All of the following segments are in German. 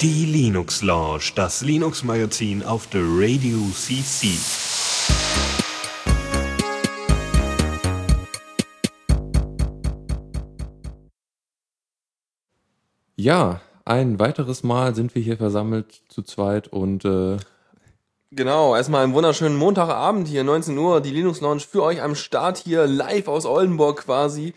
Die Linux Lounge, das Linux Magazin auf der Radio CC. Ja, ein weiteres Mal sind wir hier versammelt zu zweit und äh, Genau, erstmal einen wunderschönen Montagabend hier, 19 Uhr, die Linux Lounge für euch am Start hier, live aus Oldenburg quasi.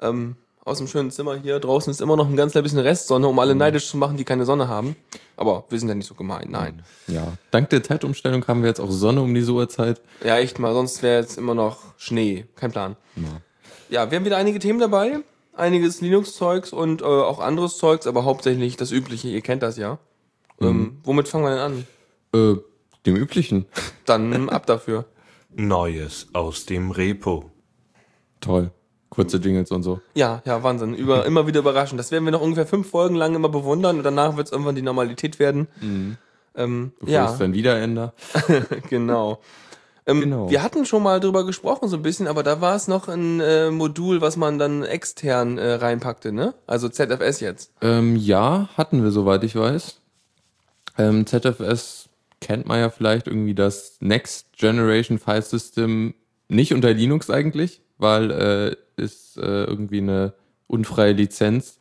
Ähm, aus dem schönen Zimmer hier. Draußen ist immer noch ein ganz klein bisschen Restsonne, um alle neidisch zu machen, die keine Sonne haben. Aber wir sind ja nicht so gemein, nein. ja, dank der Zeitumstellung haben wir jetzt auch Sonne um diese Uhrzeit. Ja, echt mal, sonst wäre jetzt immer noch Schnee. Kein Plan. Ja, wir haben wieder einige Themen dabei. Einiges Linux-Zeugs und äh, auch anderes Zeugs, aber hauptsächlich das Übliche, ihr kennt das ja. Ähm, womit fangen wir denn an? Äh, dem üblichen. Dann ab dafür. Neues aus dem Repo. Toll. Kurze Jingles und so. Ja, ja, Wahnsinn. Über, immer wieder überraschend. Das werden wir noch ungefähr fünf Folgen lang immer bewundern und danach wird es irgendwann die Normalität werden. Ähm, Bevor ja, es dann wieder ändert. genau. Ähm, Genau. Wir hatten schon mal drüber gesprochen, so ein bisschen, aber da war es noch ein äh, Modul, was man dann extern äh, reinpackte, ne? Also ZFS jetzt. Ähm, ja, hatten wir, soweit ich weiß. Ähm, ZFS kennt man ja vielleicht irgendwie das Next Generation File System nicht unter Linux eigentlich, weil äh, ist äh, irgendwie eine unfreie Lizenz.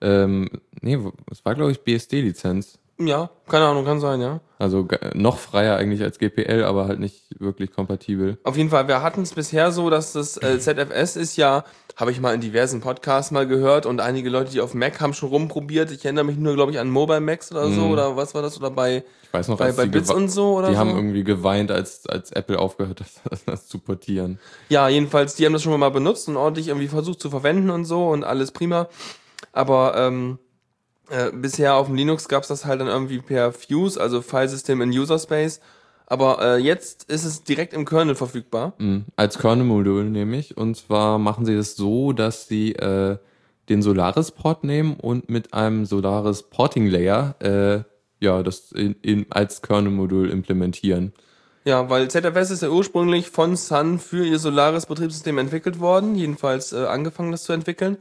Ähm, nee, es war glaube ich BSD-Lizenz. Ja, keine Ahnung, kann sein, ja. Also noch freier eigentlich als GPL, aber halt nicht wirklich kompatibel. Auf jeden Fall, wir hatten es bisher so, dass das äh, ZFS ist ja, habe ich mal in diversen Podcasts mal gehört und einige Leute, die auf Mac haben schon rumprobiert. Ich erinnere mich nur, glaube ich, an Mobile Macs oder so oder was war das oder bei Ich weiß noch, bei, bei Bits und so oder die so. haben irgendwie geweint, als, als Apple aufgehört hat, das, das zu portieren. Ja, jedenfalls, die haben das schon mal benutzt und ordentlich irgendwie versucht zu verwenden und so und alles prima. Aber ähm, äh, bisher auf dem Linux gab's das halt dann irgendwie per Fuse, also Filesystem in User Space. Aber äh, jetzt ist es direkt im Kernel verfügbar. Mhm, Als Kernel-Modul nämlich. Und zwar machen sie das so, dass sie äh, den Solaris-Port nehmen und mit einem Solaris Porting Layer äh, ja, das in, in, als Kernel-Modul implementieren. Ja, weil ZFS ist ja ursprünglich von Sun für ihr Solaris-Betriebssystem entwickelt worden, jedenfalls äh, angefangen, das zu entwickeln.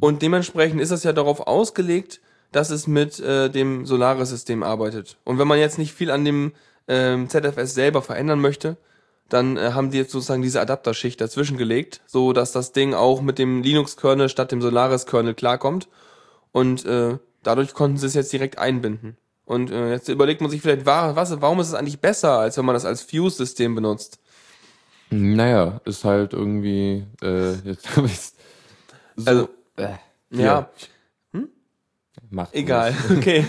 Und dementsprechend ist es ja darauf ausgelegt, dass es mit äh, dem Solaris-System arbeitet. Und wenn man jetzt nicht viel an dem ähm, ZFS selber verändern möchte, dann äh, haben die jetzt sozusagen diese Adapterschicht dazwischen gelegt, so dass das Ding auch mit dem Linux-Kernel statt dem Solaris-Kernel klarkommt. Und äh, dadurch konnten sie es jetzt direkt einbinden. Und äh, jetzt überlegt man sich vielleicht, wa- was, warum ist es eigentlich besser, als wenn man das als Fuse-System benutzt? Naja, ist halt irgendwie, äh, jetzt habe ich so, Also, äh, Ja, macht egal. Okay.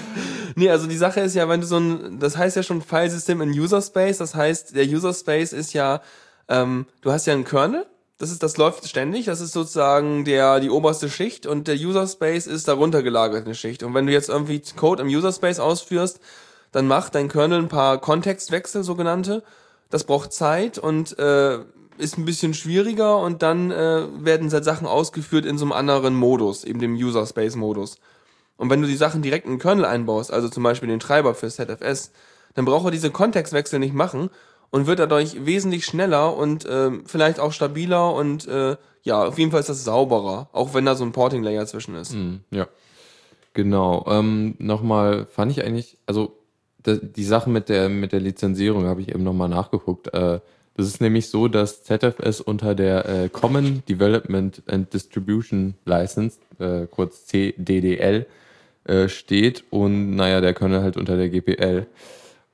Nee, also die Sache ist ja, wenn du so ein, das heißt ja schon Filesystem in User Space, das heißt, der User Space ist ja, ähm, du hast ja einen Kernel, das ist, das läuft ständig, das ist sozusagen der, die oberste Schicht und der User Space ist darunter gelagert eine Schicht. Und wenn du jetzt irgendwie Code im User Space ausführst, dann macht dein Kernel ein paar Kontextwechsel, sogenannte. Das braucht Zeit und äh, ist ein bisschen schwieriger und dann äh, werden halt Sachen ausgeführt in so einem anderen Modus, eben dem User Space Modus. Und wenn du die Sachen direkt in den Kernel einbaust, also zum Beispiel den Treiber für ZFS, dann braucht er diese Kontextwechsel nicht machen und wird dadurch wesentlich schneller und ähm, vielleicht auch stabiler und äh, ja, auf jeden Fall ist das sauberer, auch wenn da so ein Porting-Layer zwischen ist. Mhm, ja. Genau. Ähm, nochmal fand ich eigentlich, also die Sache mit der mit der Lizenzierung habe ich eben nochmal nachgeguckt. Äh, das ist nämlich so, dass ZFS unter der äh, Common Development and Distribution License, äh, kurz CDDL, äh, steht und naja, der Kernel halt unter der GPL.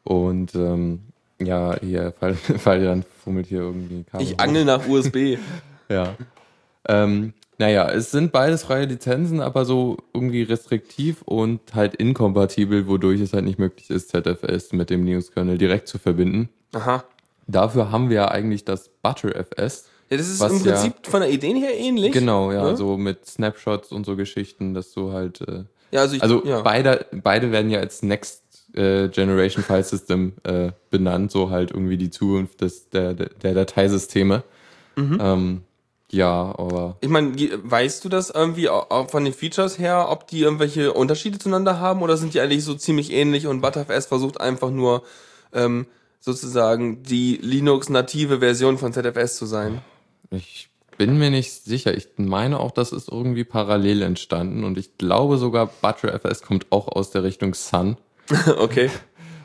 Und ähm, ja, hier, Fall, Fall dann fummelt hier irgendwie Kabel Ich angel nach USB. Ja. Ähm, naja, es sind beides freie Lizenzen, aber so irgendwie restriktiv und halt inkompatibel, wodurch es halt nicht möglich ist, ZFS mit dem Linux-Kernel direkt zu verbinden. Aha. Dafür haben wir ja eigentlich das ButterFS. Ja, das ist Was im ja- Prinzip von der Idee her ähnlich. Genau, ja, Ne? so mit Snapshots und so Geschichten, dass du halt. Äh, Ja, also ich, also ja. beide, beide werden ja als Next äh, Generation File System äh, benannt, so halt irgendwie die Zukunft des, der, der, der Dateisysteme. Mhm. Ähm, ja, aber Ich meine, weißt du das irgendwie au- auch von den Features her, ob die irgendwelche Unterschiede zueinander haben oder sind die eigentlich so ziemlich ähnlich und ButterFS versucht einfach nur ähm, sozusagen die Linux-native Version von ZFS zu sein? Ich bin mir nicht sicher. Ich meine auch, das ist irgendwie parallel entstanden und ich glaube sogar, ButterFS kommt auch aus der Richtung Sun, okay.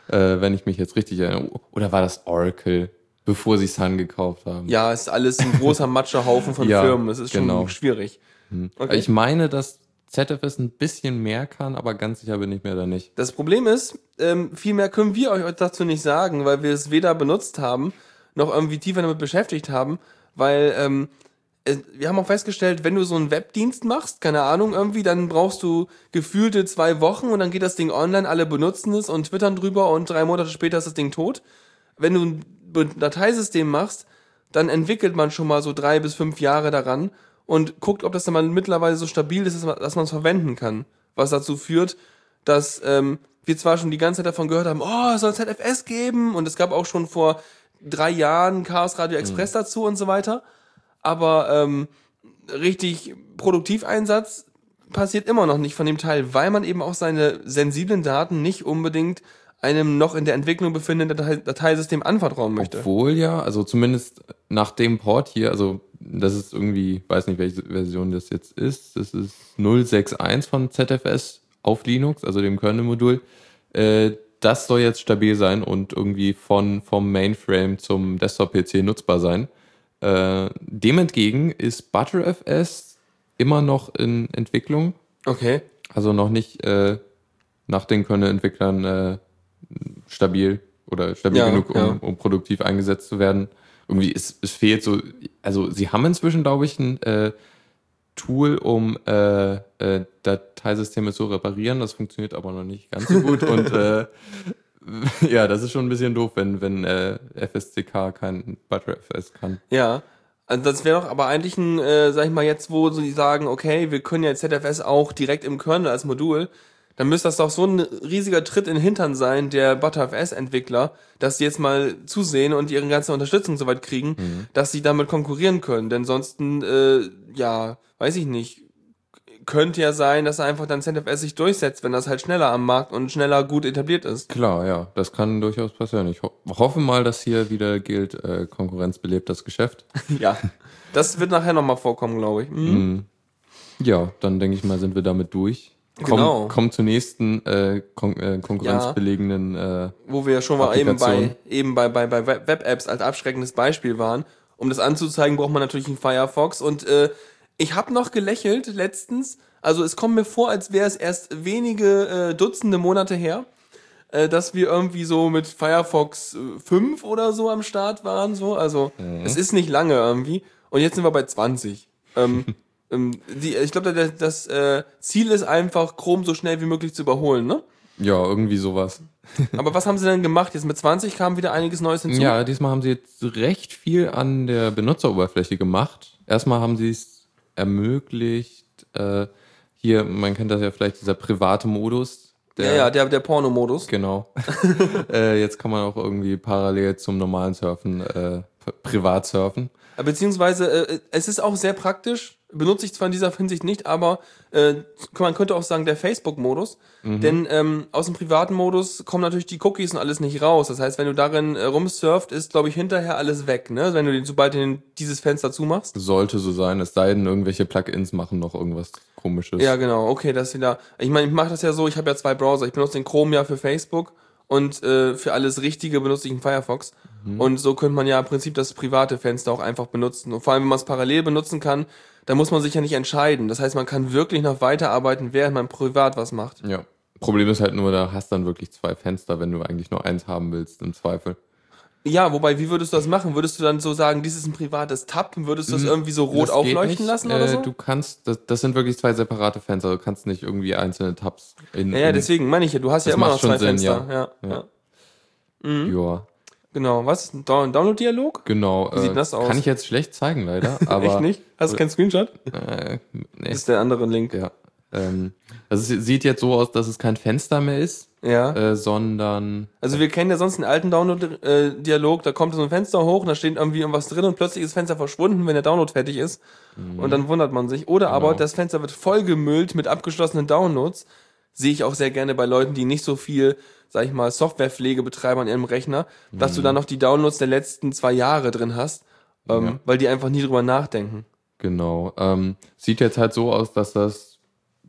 äh, wenn ich mich jetzt richtig erinnere. Oder war das Oracle, bevor sie Sun gekauft haben? Ja, ist alles ein großer Matschehaufen von Ja, Firmen. Das ist schon genau. schwierig. Okay. Ich meine, dass ZFS ein bisschen mehr kann, aber ganz sicher bin ich mir da nicht. Das Problem ist, ähm, viel mehr können wir euch dazu nicht sagen, weil wir es weder benutzt haben, noch irgendwie tiefer damit beschäftigt haben, weil ähm, äh, wir haben auch festgestellt, wenn du so einen Webdienst machst, keine Ahnung, irgendwie, dann brauchst du gefühlte zwei Wochen und dann geht das Ding online, alle benutzen es und twittern drüber und drei Monate später ist das Ding tot. Wenn du ein Dateisystem machst, dann entwickelt man schon mal so drei bis fünf Jahre daran und guckt, ob das dann mal mittlerweile so stabil ist, dass man- es verwenden kann. Was dazu führt, dass ähm, wir zwar schon die ganze Zeit davon gehört haben, oh, es soll ZFS geben und es gab auch schon vor drei Jahren Chaos Radio Express dazu und so weiter, aber ähm, richtig Produktiveinsatz passiert immer noch nicht von dem Teil, weil man eben auch seine sensiblen Daten nicht unbedingt einem noch in der Entwicklung befindenden Datei Dateisystem anvertrauen möchte. Obwohl ja, also zumindest nach dem Port hier, also das ist irgendwie, weiß nicht, welche Version das jetzt ist, das ist 061 von ZFS auf Linux, also dem Kernel-Modul. Äh, das soll jetzt stabil sein und irgendwie von, vom Mainframe zum Desktop-PC nutzbar sein. Äh, dem entgegen ist ButterFS immer noch in Entwicklung, Okay. also noch nicht äh, nach den Kernel-Entwicklern äh, stabil oder stabil Ja, genug, um, ja. um produktiv eingesetzt zu werden. Irgendwie, es, es fehlt so, also sie haben inzwischen, glaube ich, ein äh, Tool, um äh, äh, Dateisysteme zu reparieren. Das funktioniert aber noch nicht ganz so gut. Und äh, ja, das ist schon ein bisschen doof, wenn, wenn äh, FSCK kein ButterFS kann. Ja. Also das wäre doch aber eigentlich ein, äh, sag ich mal, jetzt, wo sie sagen, okay, wir können ja ZFS auch direkt im Kernel als Modul, dann müsste das doch so ein riesiger Tritt in den Hintern sein, der ButterFS-Entwickler, dass sie jetzt mal zusehen und ihre ganze Unterstützung soweit kriegen, dass sie damit konkurrieren können. Denn sonst, äh, ja, weiß ich nicht, könnte ja sein, dass einfach dann ZFS sich durchsetzt, wenn das halt schneller am Markt und schneller gut etabliert ist. Klar, ja, das kann durchaus passieren. Ich ho hoffe mal, dass hier wieder gilt, äh, Konkurrenz belebt das Geschäft. Ja. Das wird nachher nochmal vorkommen, glaube ich. Mhm. Ja, dann denke ich mal, sind wir damit durch. Komm, Genau. Kommen zur nächsten äh, kon äh, konkurrenzbelegenen. Äh, wo wir schon mal eben bei, eben bei, bei, bei Web- Web-Apps als abschreckendes Beispiel waren. Um das anzuzeigen, braucht man natürlich einen Firefox. Und äh, ich habe noch gelächelt letztens. Also es kommt mir vor, als wäre es erst wenige äh, Dutzende Monate her, äh, dass wir irgendwie so mit Firefox äh, 5 oder so am Start waren. So. Also es ist nicht lange irgendwie. Und jetzt sind wir bei 20. Ähm, ähm, die, ich glaube, das, das äh, Ziel ist einfach, Chrome so schnell wie möglich zu überholen, ne? ja, irgendwie sowas. Aber was haben sie denn gemacht? Jetzt mit 20 kam wieder einiges Neues hinzu. Ja, diesmal haben sie jetzt recht viel an der Benutzeroberfläche gemacht. Erstmal haben sie es ermöglicht, äh, hier, man kennt das ja vielleicht, dieser private Modus. ja, ja, der, der Porno-Modus. Genau. äh, jetzt kann man auch irgendwie parallel zum normalen Surfen äh, privat surfen. Beziehungsweise, äh, es ist auch sehr praktisch, benutze ich zwar in dieser Hinsicht nicht, aber äh, man könnte auch sagen, der Facebook-Modus. Denn ähm, aus dem privaten Modus kommen natürlich die Cookies und alles nicht raus. Das heißt, wenn du darin äh, rumsurft, ist, glaube ich, hinterher alles weg, ne? Wenn du den, sobald du den, dieses Fenster zumachst. Sollte so sein, es sei denn, irgendwelche Plugins machen noch irgendwas komisches. Ja, genau, okay, das wieder. Ich meine, ich mache das ja so, ich habe ja zwei Browser. Ich benutze den Chrome ja für Facebook und äh, für alles Richtige benutze ich einen Firefox. Und so könnte man ja im Prinzip das private Fenster auch einfach benutzen. Und vor allem, wenn man es parallel benutzen kann, dann muss man sich ja nicht entscheiden. Das heißt, man kann wirklich noch weiterarbeiten, während man privat was macht. Ja. Problem ist halt nur, da hast dann wirklich zwei Fenster, wenn du eigentlich nur eins haben willst, im Zweifel. Ja, wobei, wie würdest du das machen? Würdest du dann so sagen, dies ist ein privates Tab? Würdest du das irgendwie so rot Mhm. Das geht aufleuchten nicht. lassen oder äh, so? Du kannst, das, das sind wirklich zwei separate Fenster, du kannst nicht irgendwie einzelne Tabs in. ja, ja, in deswegen meine ich ja, du hast ja Das immer noch macht schon zwei Sinn, Fenster. ja. Ja. Ja. Ja. Ja, Genau. Was? Ein Down- Download-Dialog? genau. Wie sieht das aus? Kann ich jetzt schlecht zeigen, leider. Aber, Echt nicht? Hast du keinen Screenshot? Äh, nee. Das ist der andere Link. Ja. Ähm, also es sieht jetzt so aus, dass es kein Fenster mehr ist, Ja. äh, sondern Also wir kennen ja sonst einen alten Download-Dialog, da kommt so ein Fenster hoch und da steht irgendwie irgendwas drin und plötzlich ist das Fenster verschwunden, wenn der Download fertig ist. Und dann wundert man sich. Oder aber Genau. das Fenster wird vollgemüllt mit abgeschlossenen Downloads. Sehe ich auch sehr gerne bei Leuten, die nicht so viel, sag ich mal, Softwarepflege betreiben an ihrem Rechner, dass du dann noch die Downloads der letzten zwei Jahre drin hast, ähm, Ja. weil die einfach nie drüber nachdenken. Genau. Ähm, sieht jetzt halt so aus, dass das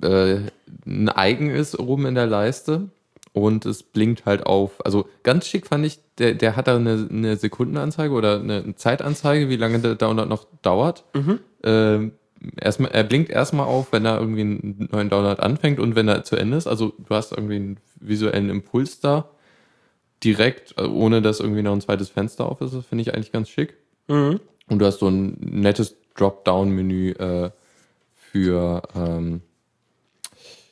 äh, ein Icon ist oben in der Leiste und es blinkt halt auf. Also ganz schick fand ich, der, der hat da eine, eine Sekundenanzeige oder eine Zeitanzeige, wie lange der Download noch dauert. Ähm, erstmal, er blinkt erstmal auf, wenn er irgendwie einen neuen Download anfängt und wenn er zu Ende ist. Also du hast irgendwie einen visuellen Impuls da direkt, äh, ohne dass irgendwie noch ein zweites Fenster auf ist. Das finde ich eigentlich ganz schick. Und du hast so ein nettes Dropdown-Menü äh, für, ähm,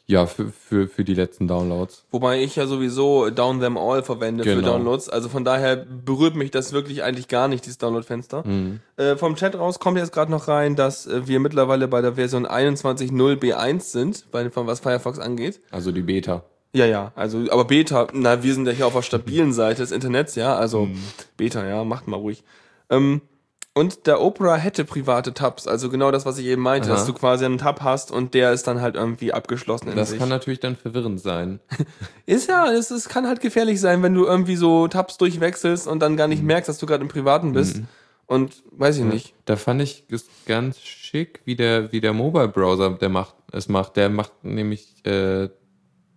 ja, für, für, für die letzten Downloads. Wobei ich ja sowieso Down Them All verwende für Genau. Downloads. Also von daher berührt mich das wirklich eigentlich gar nicht, dieses Download-Fenster. Äh, vom Chat raus kommt jetzt gerade noch rein, dass äh, wir mittlerweile bei der Version 21.0 B1 sind, bei, von was Firefox angeht. Also die Beta. Ja, ja, also, aber Beta, na, wir sind ja hier auf der stabilen Seite des Internets, ja, also Beta, ja, macht mal ruhig. Ähm, und der Opera hätte private Tabs, also genau das, was ich eben meinte, Aha. dass du quasi einen Tab hast und der ist dann halt irgendwie abgeschlossen in Das sich. kann natürlich dann verwirrend sein. Ist ja, es, es kann halt gefährlich sein, wenn du irgendwie so Tabs durchwechselst und dann gar nicht merkst, dass du gerade im Privaten bist. Und weiß ich nicht. Da fand ich es ganz schick, wie der, wie der Mobile-Browser der macht, es macht. Der macht nämlich, äh,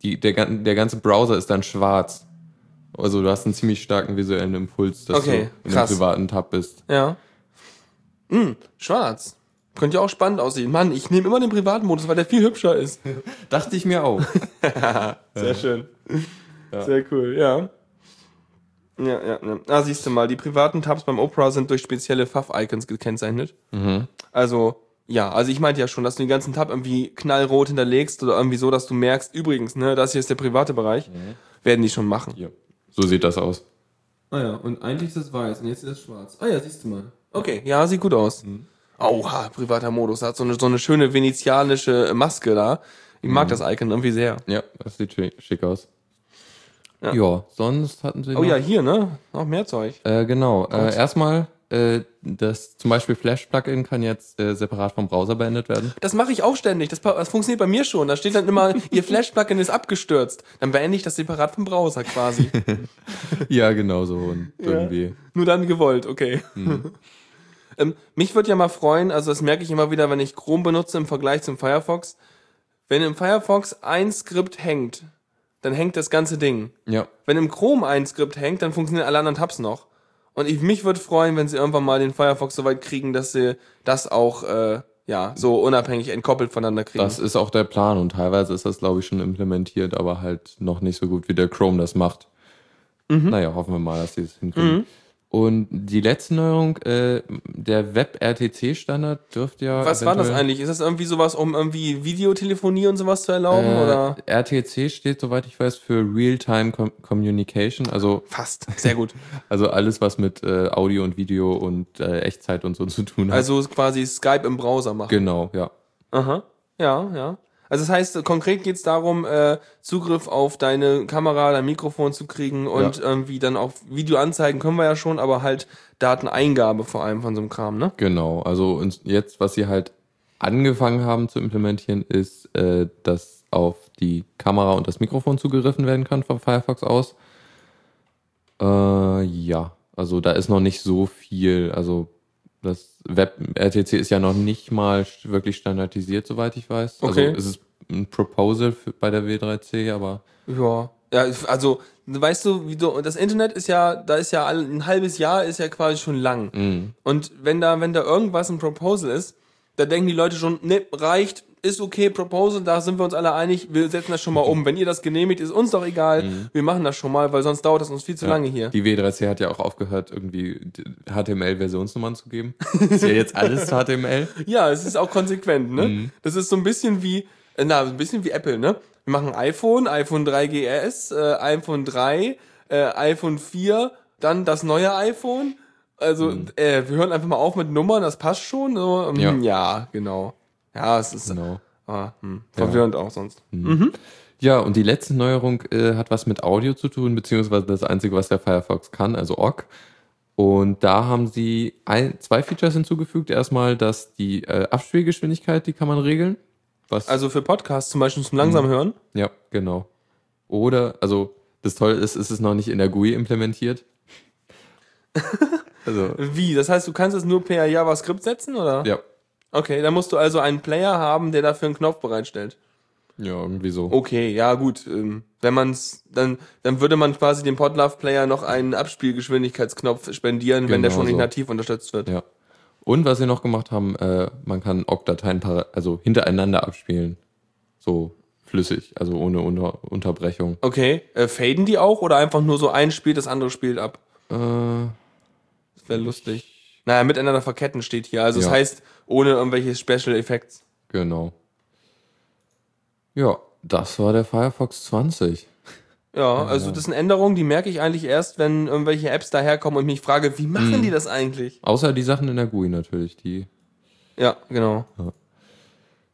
die, der, der ganze Browser ist dann schwarz. Also du hast einen ziemlich starken visuellen Impuls, dass Okay, du in krass. einem privaten Tab bist. Ja. Hm, schwarz. Könnte ja auch spannend aussehen. Mann, ich nehme immer den Privatmodus, weil der viel hübscher ist. Dachte ich mir auch. Sehr schön. Sehr cool, ja. Ja, ja, ja. Ah, siehst du mal, die privaten Tabs beim Opera sind durch spezielle Pfaff-Icons gekennzeichnet. Also, ja, also ich meinte ja schon, dass du den ganzen Tab irgendwie knallrot hinterlegst oder irgendwie so, dass du merkst, übrigens, ne, das hier ist der private Bereich, werden die schon machen. ja. So sieht das aus. Ah ja, und eigentlich ist das weiß und jetzt ist das schwarz. Ah ja, siehst du mal. Okay, ja, sieht gut aus. Oha, privater Modus. Hat so eine, so eine schöne venezianische Maske da. Ich mag das Icon irgendwie sehr. Ja, das sieht schick, schick aus. Ja. Ja. sonst hatten sie Oh ja, hier, ne? Noch mehr Zeug. Äh, genau. Äh, erstmal, äh, das zum Beispiel Flash-Plugin kann jetzt äh, separat vom Browser beendet werden. Das mache ich auch ständig. Das, das funktioniert bei mir schon. Da steht dann immer, Ihr Flash-Plugin ist abgestürzt. Dann beende ich das separat vom Browser quasi. ja, genau so. Und irgendwie. Nur dann gewollt, okay. Ähm, mich würde ja mal freuen, also das merke ich immer wieder, wenn ich Chrome benutze im Vergleich zum Firefox. Wenn im Firefox ein Skript hängt, dann hängt das ganze Ding. Ja. Wenn im Chrome ein Skript hängt, dann funktionieren alle anderen Tabs noch. Und ich, mich würde freuen, wenn sie irgendwann mal den Firefox so weit kriegen, dass sie das auch äh, ja so unabhängig entkoppelt voneinander kriegen. Das ist auch der Plan und teilweise ist das, glaube ich, schon implementiert, aber halt noch nicht so gut, wie der Chrome das macht. Mhm. Naja, hoffen wir mal, dass sie es hinkriegen. Und die letzte Neuerung, äh, der Web-RTC-Standard dürfte ja. Was war das eigentlich? Ist das irgendwie sowas, um irgendwie Videotelefonie und sowas zu erlauben? oder? Äh, RTC steht, soweit ich weiß, für Real-Time Com Communication, also, Fast. Sehr gut. also alles, was mit äh, Audio und Video und äh, Echtzeit und so zu tun hat. Also quasi Skype im Browser machen. genau, ja. Aha. Ja, ja. Also das heißt, konkret geht es darum, äh, Zugriff auf deine Kamera, dein Mikrofon zu kriegen und Ja. irgendwie dann auch Video anzeigen können wir ja schon, aber halt Dateneingabe vor allem von so einem Kram, ne? Genau, also und jetzt, was sie halt angefangen haben zu implementieren, ist, äh, dass auf die Kamera und das Mikrofon zugegriffen werden kann von Firefox aus. Äh, ja, also da ist noch nicht so viel. Also das Web-RTC ist ja noch nicht mal wirklich standardisiert, soweit ich weiß. Okay. Also es ist ein Proposal für, bei der W3C, aber Ja. Ja, also, weißt du, wie du, das Internet ist ja, da ist ja ein halbes Jahr ist ja quasi schon lang. Und wenn da, wenn da irgendwas ein Proposal ist, da denken die Leute schon, ne, reicht, ist okay, Proposal, da sind wir uns alle einig, wir setzen das schon mal um. Wenn ihr das genehmigt, ist uns doch egal, wir machen das schon mal, weil sonst dauert das uns viel zu lange hier. die W3C hat ja auch aufgehört, irgendwie HTML-Versionsnummern zu geben. ist ja jetzt alles HTML. Ja, es ist auch konsequent, ne? Das ist so ein bisschen wie, äh, na, ein bisschen wie Apple, ne? Wir machen iPhone, iPhone 3GS, äh, iPhone 3, äh, iPhone 4, dann das neue iPhone. Also, äh, wir hören einfach mal auf mit Nummern, das passt schon. So, ähm, Ja. ja. genau. Ja, es ist Genau. ah, hm, verwirrend auch sonst. Ja, und die letzte Neuerung äh, hat was mit Audio zu tun, beziehungsweise das Einzige, was der Firefox kann, also OGG. Und da haben sie ein, zwei Features hinzugefügt. Erstmal, dass die äh, Abspielgeschwindigkeit, die kann man regeln. Was, Also für Podcasts zum Beispiel zum langsam hören. ja, genau. Oder, also das Tolle ist, ist es noch nicht in der GUI implementiert. also, Wie? Das heißt, du kannst es nur per JavaScript setzen, oder? ja. Okay, dann musst du also einen Player haben, der dafür einen Knopf bereitstellt. Ja, irgendwie so. Okay, ja gut. Ähm, wenn man's, dann, dann würde man quasi dem Podlove-Player noch einen Abspielgeschwindigkeitsknopf spendieren, wenn der Genau schon nicht so. nativ unterstützt wird. Ja. Und was sie noch gemacht haben, äh, man kann OGG-Dateien also hintereinander abspielen. So flüssig, also ohne Unter Unterbrechung. Okay, äh, faden die auch oder einfach nur so ein spielt, das andere spielt ab? Äh, wäre lustig. Naja, miteinander verketten steht hier. Also das Ja. heißt, ohne irgendwelche Special Effects. genau. Ja, das war der Firefox 20. Ja, also das sind Änderungen, die merke ich eigentlich erst, wenn irgendwelche Apps daherkommen und mich frage, wie machen Mhm. die das eigentlich? Außer die Sachen in der GUI natürlich, die Ja, genau.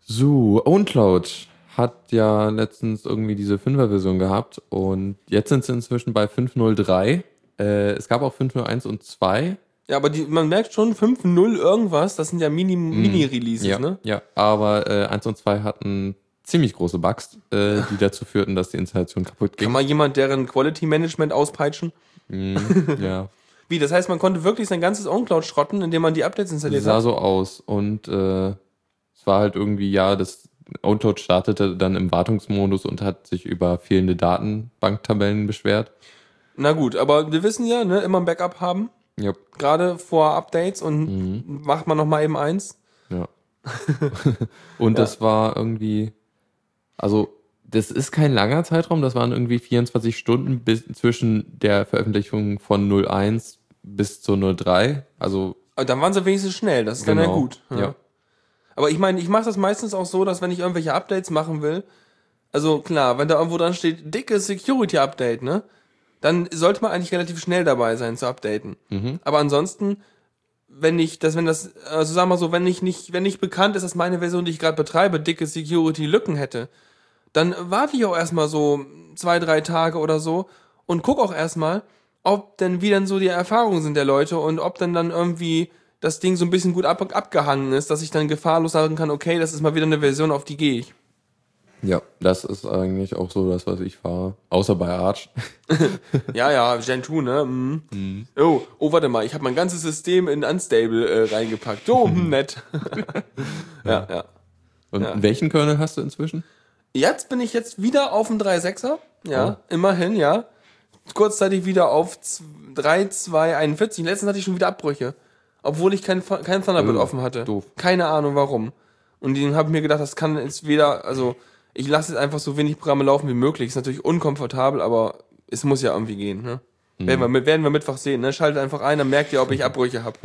So, OwnCloud hat ja letztens irgendwie diese 5er-Version gehabt und jetzt sind sie inzwischen bei 5.03. Äh, es gab auch 5.01 und 2. Ja, aber die, man merkt schon, 5.0 irgendwas, das sind ja Mini- Mini-Releases, Mhm. Ja, ne? ja aber äh, 1 und 2 hatten ziemlich große Bugs, äh, die dazu führten, dass die Installation kaputt Kann ging. mal jemand deren Quality Management auspeitschen? ja, Wie, das heißt, man konnte wirklich sein ganzes OwnCloud schrotten, indem man die Updates installiert sah hat? so aus und äh, es war halt irgendwie, ja, das OwnCloud startete dann im Wartungsmodus und hat sich über fehlende Datenbanktabellen beschwert. Na gut, aber wir wissen ja, ne, immer ein Backup haben, Ja, gerade vor Updates und Mhm. macht man noch mal eben eins. Ja. und das war irgendwie, also das ist kein langer Zeitraum, das waren irgendwie 24 Stunden bis zwischen der Veröffentlichung von 01 bis zur 03. Also Aber dann waren sie wenigstens schnell, das ist dann ja Genau, gut. ja. Aber ich meine, ich mache das meistens auch so, dass wenn ich irgendwelche Updates machen will, also klar, wenn da irgendwo dran steht, dicke Security-Update, ne? Dann sollte man eigentlich relativ schnell dabei sein zu updaten. Mhm. Aber ansonsten, wenn ich, das, wenn das, also sag mal so, wenn ich nicht, wenn nicht bekannt ist, dass meine Version, die ich gerade betreibe, dicke Security-Lücken hätte, dann warte ich auch erstmal so zwei, drei Tage oder so und guck auch erstmal, ob denn wie dann so die Erfahrungen sind der Leute und ob dann dann irgendwie das Ding so ein bisschen gut ab, abgehangen ist, dass ich dann gefahrlos sagen kann, okay, das ist mal wieder eine Version, auf die gehe ich. Ja, das ist eigentlich auch so das, was ich fahre. Außer bei Arch. Ja, ja, Gen 2, ne? Mhm. Oh, oh, warte mal, ich habe mein ganzes System in Unstable äh, reingepackt. Oh, nett. ja, ja. Und Ja. welchen Kernel hast du inzwischen? Jetzt bin ich jetzt wieder auf dem 3.6er. Ja, Oh. immerhin, ja. Kurzzeitig wieder auf 3.241. Letztens hatte ich schon wieder Abbrüche. Obwohl ich kein, Th- kein Thunderbird Oh, offen hatte. doof. Keine Ahnung warum. Und den habe ich mir gedacht, das kann jetzt weder, also ich lasse jetzt einfach so wenig Programme laufen wie möglich. Ist natürlich unkomfortabel, aber es muss ja irgendwie gehen. Ne? Mhm. Werden, wir, mit- werden wir Mittwoch sehen. Ne? Schaltet einfach ein, dann merkt ihr, ob ich Abbrüche habe.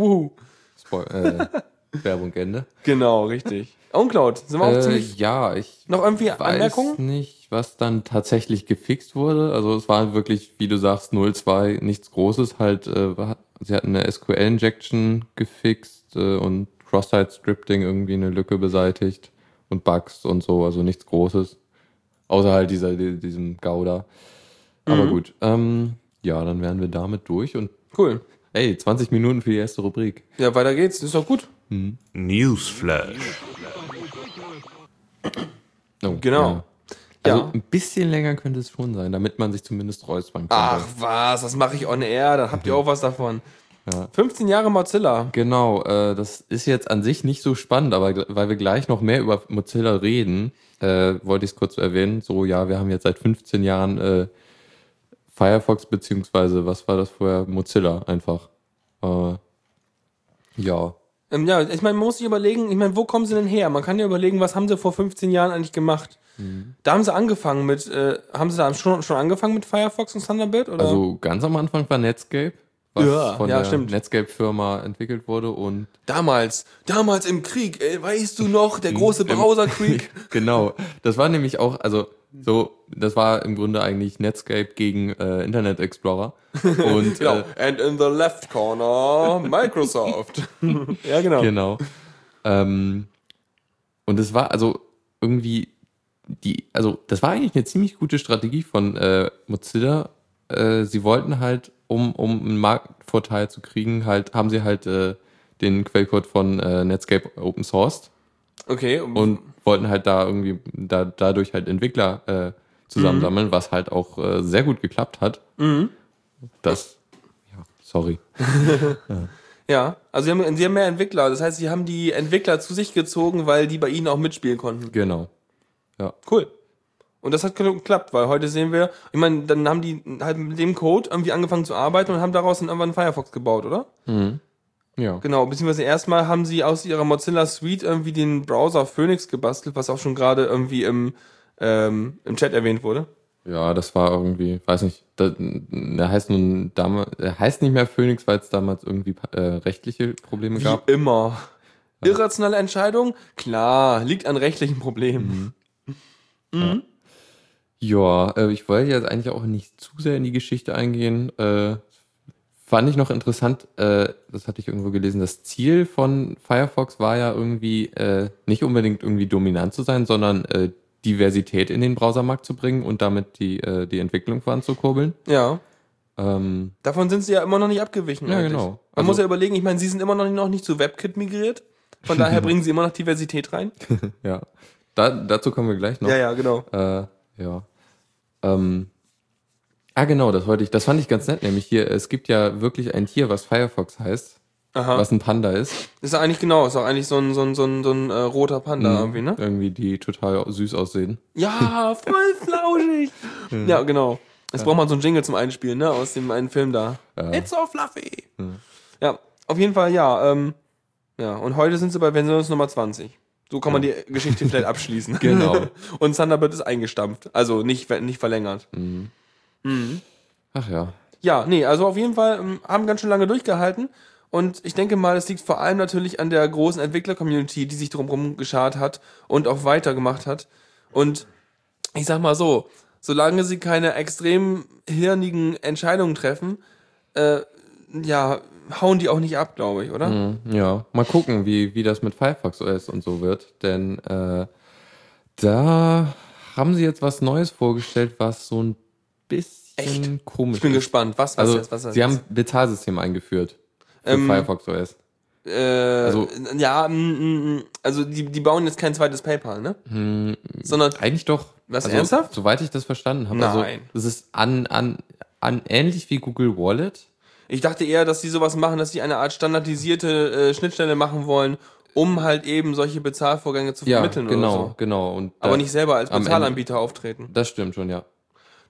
Äh, Werbung Ende. Genau, richtig. OwnCloud, sind wir auch Äh, ziemlich. ja, ich Noch irgendwie weiß Anmerkungen? nicht, was dann tatsächlich gefixt wurde. Also es war wirklich, wie du sagst, 0.2, nichts Großes. Halt, äh, sie hatten eine SQL-Injection gefixt äh, und Cross-Site-Scripting irgendwie eine Lücke beseitigt und Bugs und so, also nichts Großes. Außer halt dieser, die- diesem Gouda. Aber gut, ähm, ja, dann wären wir damit durch und Cool. ey, 20 Minuten für die erste Rubrik. Ja, weiter geht's. Ist doch gut. Newsflash. Oh, Genau. Ja. Also Ja. ein bisschen länger könnte es schon sein, damit man sich zumindest räuspern könnte. Ach was, das mache ich on air, da habt ihr auch was davon. Ja. 15 Jahre Mozilla. Genau, äh, das ist jetzt an sich nicht so spannend, aber weil wir gleich noch mehr über Mozilla reden, äh, wollte ich es kurz erwähnen. So, ja, wir haben jetzt seit 15 Jahren äh, Firefox, beziehungsweise, was war das vorher? Mozilla einfach. Äh, ja. Ähm, ja, ich meine, man muss sich überlegen, ich meine, wo kommen sie denn her? Man kann ja überlegen, was haben sie vor 15 Jahren eigentlich gemacht? Mhm. Da haben sie angefangen mit, äh, haben sie da schon, schon angefangen mit Firefox und Thunderbird? Oder? Also ganz am Anfang war Netscape, was Ja, von ja, der. Netscape-Firma entwickelt wurde und damals, damals im Krieg, ey, weißt du noch, der große Browserkrieg? genau. Das war nämlich auch, also so, das war im Grunde eigentlich Netscape gegen äh, Internet Explorer. Und genau. äh, And in the left corner, Microsoft. ja, genau. genau. Ähm, und es war also irgendwie die, also das war eigentlich eine ziemlich gute Strategie von äh, Mozilla. Äh, sie wollten halt, um, um einen Marktvorteil zu kriegen, halt, haben sie halt äh, den Quellcode von äh, Netscape open sourced Okay. und wollten halt da irgendwie da, dadurch halt Entwickler äh, zusammensammeln, was halt auch äh, sehr gut geklappt hat. Das, ja, sorry. Ja, also sie haben, sie haben mehr Entwickler. Das heißt, sie haben die Entwickler zu sich gezogen, weil die bei ihnen auch mitspielen konnten. Genau. Ja. Cool. Und das hat geklappt, weil heute sehen wir, ich meine, dann haben die halt mit dem Code irgendwie angefangen zu arbeiten und haben daraus dann irgendwann einen Firefox gebaut, oder? Ja. Genau, beziehungsweise erstmal haben sie aus ihrer Mozilla Suite irgendwie den Browser Phoenix gebastelt, was auch schon gerade irgendwie im, ähm, im Chat erwähnt wurde. Ja, das war irgendwie, weiß nicht, da, der heißt nun damals, er heißt nicht mehr Phoenix, weil es damals irgendwie äh, rechtliche Probleme Wie gab. immer. Irrationale Entscheidung? Klar, liegt an rechtlichen Problemen. Ja, äh, ich wollte jetzt eigentlich auch nicht zu sehr in die Geschichte eingehen. Äh, fand ich noch interessant, äh, das hatte ich irgendwo gelesen, das Ziel von Firefox war ja irgendwie äh, nicht unbedingt irgendwie dominant zu sein, sondern äh, Diversität in den Browsermarkt zu bringen und damit die, äh, die Entwicklung voranzukurbeln. Ja. Ähm, Davon sind sie ja immer noch nicht abgewichen. Ja, eigentlich. genau. Man Also- muss ja überlegen, ich meine, sie sind immer noch nicht, noch nicht zu WebKit migriert. Von daher bringen sie immer noch Diversität rein. ja, da, dazu kommen wir gleich noch. Ja, ja, genau. Ja. Ähm, ah, genau, das wollte ich, das fand ich ganz nett, nämlich hier, es gibt ja wirklich ein Tier, was Firefox heißt, Aha. was ein Panda ist. Ist ja eigentlich genau, ist auch eigentlich so ein, so ein, so ein, so ein äh, roter Panda irgendwie, ne? Irgendwie, die total süß aussehen. Ja, voll flauschig. ja, genau. Jetzt braucht man so einen Jingle zum Einspielen, ne? Aus dem einen Film da. It's so fluffy. Ja, auf jeden Fall, ja. Ähm, ja, und heute sind sie bei Version Nummer 20. So kann man die Geschichte vielleicht abschließen. Genau. und Thunderbird ist eingestampft. Also nicht, nicht verlängert. Ach ja. Ja, nee, also auf jeden Fall ähm, haben ganz schön lange durchgehalten. Und ich denke mal, es liegt vor allem natürlich an der großen Entwickler-Community, die sich drumherum geschart hat und auch weitergemacht hat. Und ich sag mal so, solange sie keine extrem hirnigen Entscheidungen treffen, äh, ja, hauen die auch nicht ab, glaube ich, oder? Hm, Ja, mal gucken, wie, wie das mit Firefox OS und so wird, denn äh, da haben sie jetzt was Neues vorgestellt, was so ein bisschen komisch Ich bin ist. gespannt, was, was Also, jetzt, was sie haben ein Bezahlsystem eingeführt für Ähm, Firefox OS. äh, also- ja, mm, mm, mm, also die, die bauen jetzt kein zweites PayPal, ne? Sondern Eigentlich doch. Was, also, ernsthaft? Soweit ich das verstanden habe. Nein. Also, es ist an, an, an ähnlich wie Google Wallet. Ich dachte eher, dass die sowas machen, dass die eine Art standardisierte äh, Schnittstelle machen wollen, um halt eben solche Bezahlvorgänge zu Ja, vermitteln genau, oder so. genau. Und Aber nicht selber als Ende- Bezahlanbieter auftreten. Das stimmt schon, ja.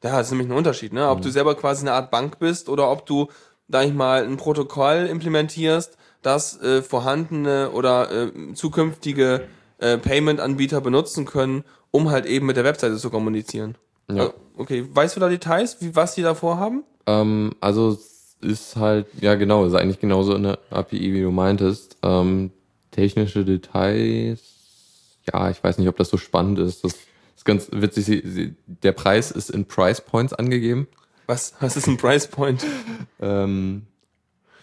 Ja, das ist nämlich ein Unterschied, ne? Mhm. Ob du selber quasi eine Art Bank bist oder ob du, sag ich mal, ein Protokoll implementierst, das äh, vorhandene oder äh, zukünftige äh, Payment-Anbieter benutzen können, um halt eben mit der Webseite zu kommunizieren. Ja. Äh, okay, weißt du da Details, wie, was die da vorhaben? Ähm, also ist halt, ja genau, ist eigentlich genauso eine API, wie du meintest. Ähm, technische Details, ja, ich weiß nicht, ob das so spannend ist. Das ist ganz witzig. Sie, sie, der Preis ist in Price Points angegeben. Was, was ist ein Price Point? Ähm,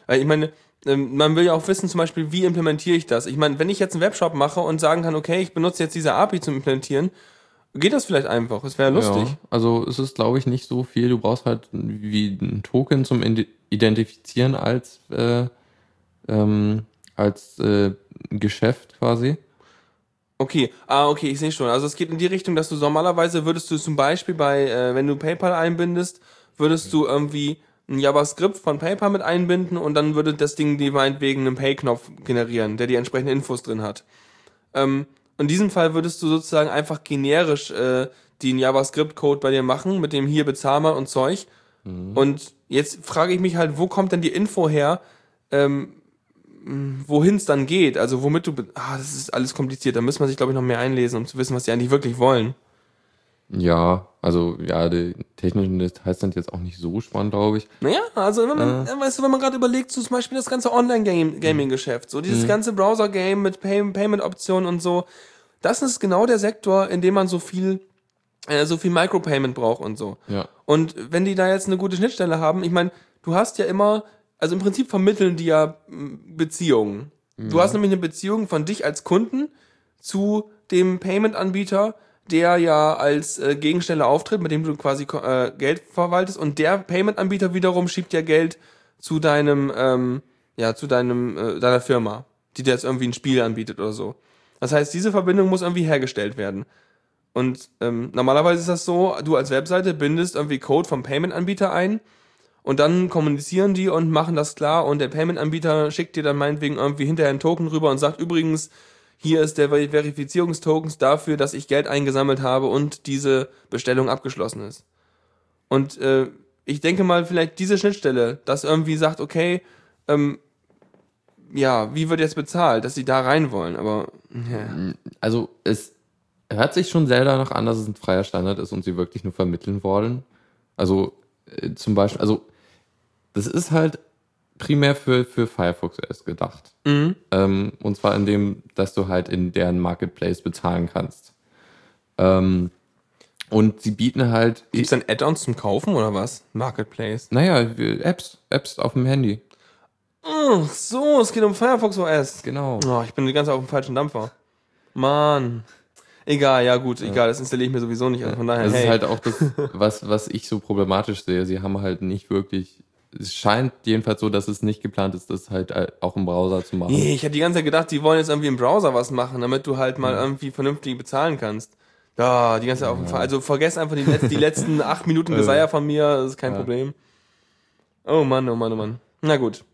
Weil ich meine, ähm, man will ja auch wissen, zum Beispiel, wie implementiere ich das? Ich meine, wenn ich jetzt einen Webshop mache und sagen kann, okay, ich benutze jetzt diese API zum Implementieren, geht das vielleicht einfach. Es wäre lustig. Ja, also es ist, glaube ich, nicht so viel. Du brauchst halt wie ein Token zum Identifizieren als, äh, ähm, als äh, Geschäft quasi. Okay, ah, okay, ich sehe schon. Also es geht in die Richtung, dass du normalerweise würdest du zum Beispiel bei, äh, wenn du PayPal einbindest, würdest du irgendwie ein JavaScript von PayPal mit einbinden und dann würde das Ding dir meinetwegen einen Pay-Knopf generieren, der die entsprechenden Infos drin hat. Ähm, in diesem Fall würdest du sozusagen einfach generisch äh, den JavaScript-Code bei dir machen, mit dem hier bezahlbar und Zeug. Und jetzt frage ich mich halt, wo kommt denn die Info her, ähm, wohin es dann geht, also womit du, ah, das ist alles kompliziert, da müssen wir sich, glaube ich, noch mehr einlesen, um zu wissen, was die eigentlich wirklich wollen. Ja, also ja, die technischen Details sind jetzt auch nicht so spannend, glaube ich. Naja, also wenn man, äh, weißt du, wenn man gerade überlegt, so zum Beispiel das ganze Online-Gaming-Geschäft, so dieses ganze Browser-Game mit Pay Payment-Optionen und so, das ist genau der Sektor, in dem man so viel, äh, so viel Micropayment braucht und so. Ja. Und wenn die da jetzt eine gute Schnittstelle haben, ich meine, du hast ja immer, also im Prinzip vermitteln die ja Beziehungen. Du hast nämlich eine Beziehung von dich als Kunden zu dem Payment-Anbieter, der ja als äh, Gegenstelle auftritt, mit dem du quasi äh, Geld verwaltest und der Payment-Anbieter wiederum schiebt ja Geld zu deinem, ähm, ja, zu deinem, äh, deiner Firma, die dir jetzt irgendwie ein Spiel anbietet oder so. Das heißt, diese Verbindung muss irgendwie hergestellt werden. Und ähm, normalerweise ist das so, du als Webseite bindest irgendwie Code vom Payment-Anbieter ein Und dann kommunizieren die und machen das klar und der Payment-Anbieter schickt dir dann meinetwegen irgendwie hinterher einen Token rüber und sagt übrigens, hier ist der Ver- Verifizierungstokens dafür, dass ich Geld eingesammelt habe und diese Bestellung abgeschlossen ist. Und äh, ich denke mal, vielleicht diese Schnittstelle, dass irgendwie sagt, okay, ähm, ja, wie wird jetzt bezahlt, dass sie da rein wollen, aber ja. Also es hört sich schon sehr danach an, dass es ein freier Standard ist und sie wirklich nur vermitteln wollen. Also äh, zum Beispiel, also das ist halt primär für, für Firefox OS gedacht. Mhm. Ähm, und zwar in dem, dass du halt in deren Marketplace bezahlen kannst. Ähm, und sie bieten halt, Gibt's dann Add-ons zum Kaufen oder was? Marketplace. naja, Apps, Apps auf dem Handy. Ach so, es geht um Firefox OS. Genau. Oh, ich bin die ganze Zeit auf dem falschen Dampfer. Mann. Egal, ja gut, egal, das installiere ich mir sowieso nicht. Also von daher, Das hey. ist halt auch das, was, was ich so problematisch sehe. Sie haben halt nicht wirklich, es scheint jedenfalls so, dass es nicht geplant ist, das halt auch im Browser zu machen. Nee, ich hätte die ganze Zeit gedacht, die wollen jetzt irgendwie im Browser was machen, damit du halt mal irgendwie vernünftig bezahlen kannst. Ja, die ganze Zeit auf dem Fall. Also vergesst einfach die, letzten, die letzten acht Minuten Desire von mir, das ist kein Ja. Problem. Oh Mann, oh Mann, oh Mann. Na gut.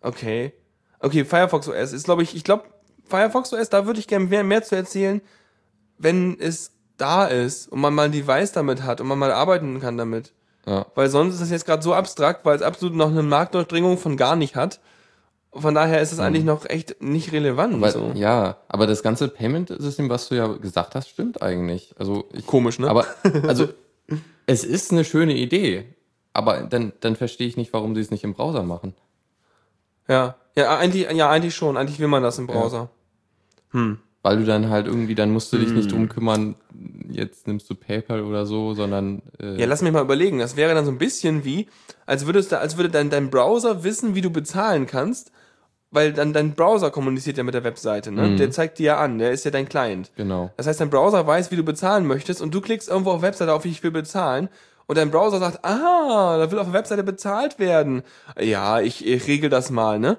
Okay. Okay, Firefox OS ist, glaube ich, ich glaube, Firefox OS, da würde ich gerne mehr, mehr zu erzählen, wenn es da ist und man mal ein Device damit hat und man mal arbeiten kann damit. Ja. Weil sonst ist das jetzt gerade so abstrakt, weil es absolut noch eine Marktdurchdringung von gar nicht hat. Von daher ist es eigentlich noch echt nicht relevant. Weil, so. Ja, aber das ganze Payment-System, was du ja gesagt hast, stimmt eigentlich. Also ich, Komisch, ne? Aber also es ist eine schöne Idee, aber dann, dann verstehe ich nicht, warum sie es nicht im Browser machen. Ja, ja, eigentlich, ja, eigentlich schon. Eigentlich will man das im Browser. Weil du dann halt irgendwie, dann musst du dich nicht Hm. drum kümmern, jetzt nimmst du PayPal oder so, sondern äh, Ja, lass mich mal überlegen. Das wäre dann so ein bisschen wie, als würdest du, als würde dein, dein Browser wissen, wie du bezahlen kannst, weil dann dein Browser kommuniziert ja mit der Webseite, ne? Der zeigt dir ja an, der ist ja dein Client. genau. Das heißt, dein Browser weiß, wie du bezahlen möchtest und du klickst irgendwo auf Webseite auf, ich will bezahlen und dein Browser sagt, ah, da will auf der Webseite bezahlt werden. Ja, ich, ich regel das mal, ne?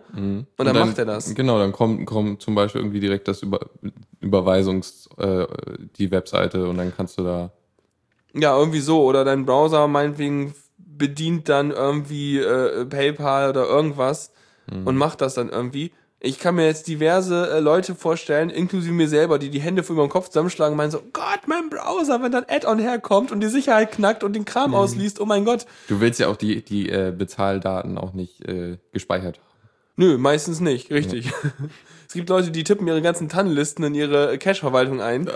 Und dann, macht er das. Genau, dann kommt, kommt zum Beispiel irgendwie direkt das Über, Überweisungs, äh, die Webseite und dann kannst du da. Ja, irgendwie so. Oder dein Browser meinetwegen bedient dann irgendwie äh, PayPal oder irgendwas und macht das dann irgendwie. Ich kann mir jetzt diverse äh, Leute vorstellen, inklusive mir selber, die die Hände vor über den Kopf zusammenschlagen und meinen so, Gott, mein Browser, wenn dann Add-on herkommt und die Sicherheit knackt und den Kram ausliest, oh mein Gott. Du willst ja auch die, die äh, Bezahldaten auch nicht äh, gespeichert haben. Nö, meistens nicht, richtig. Es gibt Leute, die tippen ihre ganzen Tannenlisten in ihre Cache-Verwaltung ein,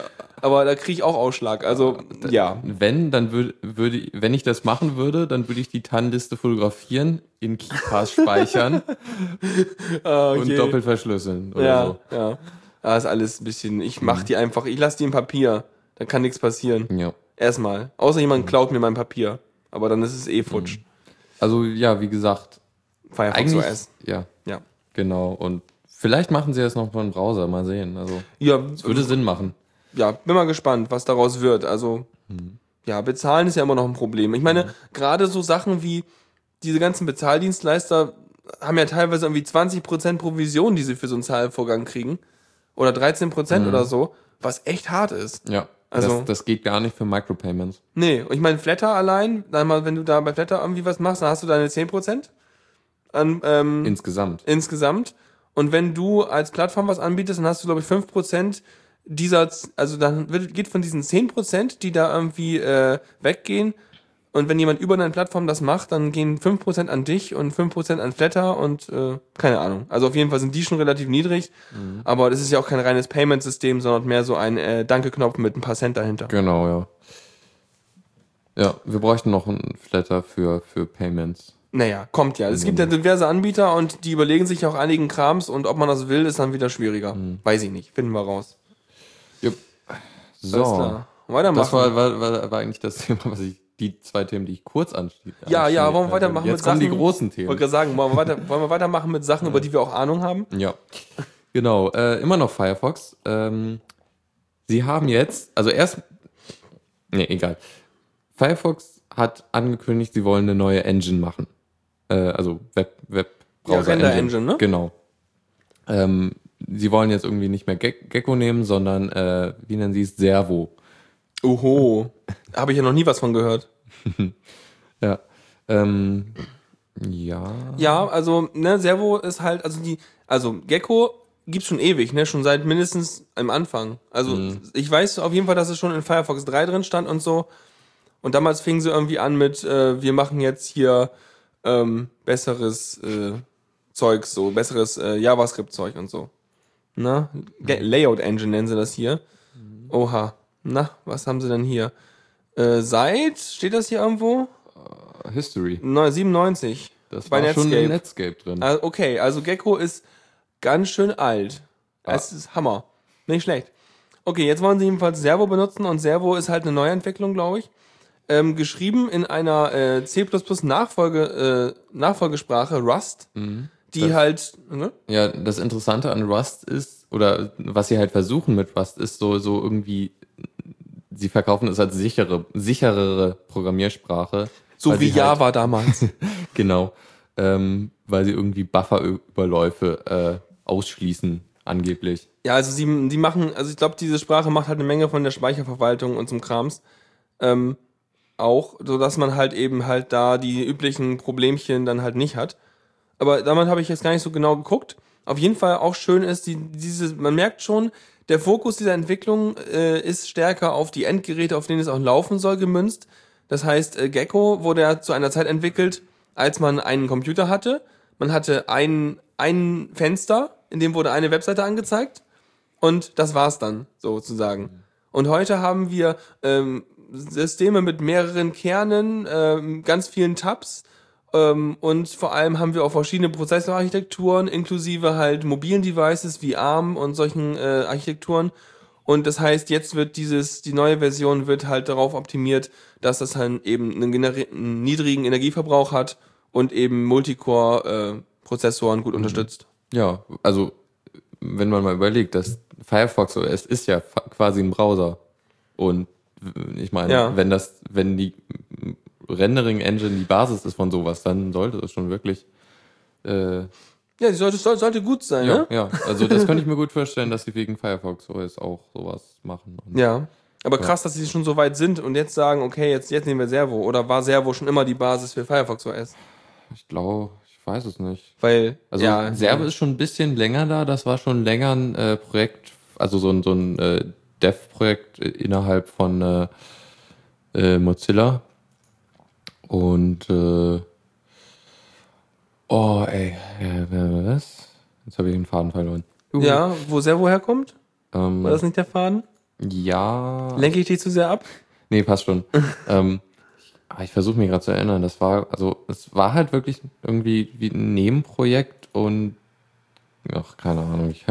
aber da kriege ich auch Ausschlag. Also, ja. Wenn, dann würde, würde, ich- wenn ich das machen würde, dann würde ich die TAN-Liste fotografieren, in KeyPass speichern Oh, und je. doppelt verschlüsseln oder Ja, so. ja. Da ist alles ein bisschen, ich mach die einfach, ich lasse die im Papier. Da kann nichts passieren. Ja. Erstmal. Außer jemand klaut mir mein Papier. Aber dann ist es eh futsch. Also ja, wie gesagt, Firefox eigentlich, OS. ja, Ja. genau. Und vielleicht machen sie das noch von Browser, mal sehen. Also Ja, würde Sinn machen. ja, bin mal gespannt, was daraus wird. Also, ja, bezahlen ist ja immer noch ein Problem. Ich meine, gerade so Sachen wie diese ganzen Bezahldienstleister haben ja teilweise irgendwie 20% Provision, die sie für so einen Zahlvorgang kriegen. Oder 13% oder so, was echt hart ist. Ja. Also- das, das geht gar nicht für Micropayments. Nee, und ich meine, Flatter allein, dann mal, wenn du da bei Flatter irgendwie was machst, dann hast du deine 10% an, ähm, Insgesamt. insgesamt. Und wenn du als Plattform was anbietest, dann hast du, glaube ich, 5% dieser, also dann wird, geht von diesen 10%, die da irgendwie äh, weggehen. Und wenn jemand über deine Plattform das macht, dann gehen 5% an dich und 5% an Flatter und äh, keine Ahnung. Also auf jeden Fall sind die schon relativ niedrig. Aber das ist ja auch kein reines Payment-System, sondern mehr so ein äh, Danke-Knopf mit ein paar Cent dahinter. Genau, ja. Ja, wir bräuchten noch einen Flatter für, für Payments. Naja, kommt ja. Es gibt ja diverse Anbieter und die überlegen sich auch einigen Krams und ob man das will, ist dann wieder schwieriger. Weiß ich nicht. Finden wir raus. Jupp. So. Alles klar. Weitermachen. Das war, war, war, war eigentlich das Thema, was ich, die zwei Themen, die ich kurz anschließe. ja, ja, wollen wir weitermachen Jetzt mit Sachen. die großen Wollte Themen. gerade sagen, wollen wir, weiter, wollen wir weitermachen mit Sachen, über die wir auch Ahnung haben? Ja. Genau, äh, immer noch Firefox. Ähm, sie haben jetzt, also erst, nee, egal. Firefox hat angekündigt, sie wollen eine neue Engine machen. Äh, also Web, Web Ja, Browser Render Engine, ne? Genau. Ähm, sie wollen jetzt irgendwie nicht mehr Ge Gecko nehmen, sondern, äh, wie nennen sie es, Servo. Oho. Habe ich ja noch nie was von gehört. Ja. Ähm, Ja. Ja, also, ne, Servo ist halt, also die, also Gecko gibt's schon ewig, ne, schon seit mindestens am Anfang. Also, Mhm. ich weiß auf jeden Fall, dass es schon in Firefox 3 drin stand und so. Und damals fingen sie irgendwie an mit, äh, wir machen jetzt hier ähm, besseres äh, Zeug, so, besseres äh, JavaScript-Zeug und so. Na, Ga- Layout Engine nennen sie das hier. Oha. Na, was haben sie denn hier? Äh, seit, steht das hier irgendwo? History. Neu- 97. Das war schon Netscape. in Netscape drin. Ah, Okay, also Gecko ist ganz schön alt. Es ist Hammer. Nicht schlecht. Okay, jetzt wollen sie jedenfalls Servo benutzen und Servo ist halt eine Neuentwicklung, glaube ich. Ähm, geschrieben in einer äh, C Nachfolge, äh, Nachfolgesprache Rust, die Das- halt, ne? Ja, das Interessante an Rust ist, oder was sie halt versuchen mit Rust, ist so, so irgendwie, sie verkaufen es als sichere, sicherere Programmiersprache. so wie halt- Java damals. Genau. Ähm, weil sie irgendwie Bufferüberläufe äh, ausschließen, angeblich. Ja, also sie, die machen, also ich glaube, diese Sprache macht halt eine Menge von der Speicherverwaltung und zum Krams. Ähm, auch, so dass man halt eben halt da die üblichen Problemchen dann halt nicht hat. Aber damit habe ich jetzt gar nicht so genau geguckt. Auf jeden Fall auch schön ist, die, diese, man merkt schon, der Fokus dieser Entwicklung äh, ist stärker auf die Endgeräte, auf denen es auch laufen soll, gemünzt. Das heißt, äh, Gecko wurde ja zu einer Zeit entwickelt, als man einen Computer hatte. Man hatte ein, ein Fenster, in dem wurde eine Webseite angezeigt und das war's dann sozusagen. Und heute haben wir ähm, Systeme mit mehreren Kernen, ähm, ganz vielen Tabs ähm, und vor allem haben wir auch verschiedene Prozessorarchitekturen inklusive halt mobilen Devices wie ARM und solchen äh, Architekturen. Und das heißt, jetzt wird dieses, die neue Version wird halt darauf optimiert, dass das halt eben einen, einen niedrigen Energieverbrauch hat und eben Multicore-Prozessoren gut unterstützt. Ja, also wenn man mal überlegt, dass Firefox OS ist ja quasi ein Browser. Und äh, ich meine, Ja. wenn das, wenn die Rendering Engine die Basis ist von sowas, dann sollte das schon wirklich äh, Ja, die sollte, sollte, sollte gut sein, ja, ne? ja. Also das könnte ich mir gut vorstellen, dass sie wegen Firefox OS auch sowas machen. Ja. Aber krass, dass sie schon so weit sind und jetzt sagen, okay, jetzt, jetzt nehmen wir Servo. Oder war Servo schon immer die Basis für Firefox OS? Ich glaube, ich weiß es nicht. Weil, Also ja, Servo ist schon ein bisschen länger da. Das war schon länger ein äh, Projekt, also so ein, so ein äh, Dev-Projekt innerhalb von äh, äh, Mozilla. Und äh, oh, ey, äh, was? Jetzt habe ich den Faden verloren. Juhu. ja, wo Servo herkommt? Ähm, War das nicht der Faden? ja. Lenke ich dich zu sehr ab? Nee, passt schon. ähm, aber ich versuche mich gerade zu erinnern. Das war, also, es war halt wirklich irgendwie wie ein Nebenprojekt und ach, keine Ahnung. Ich,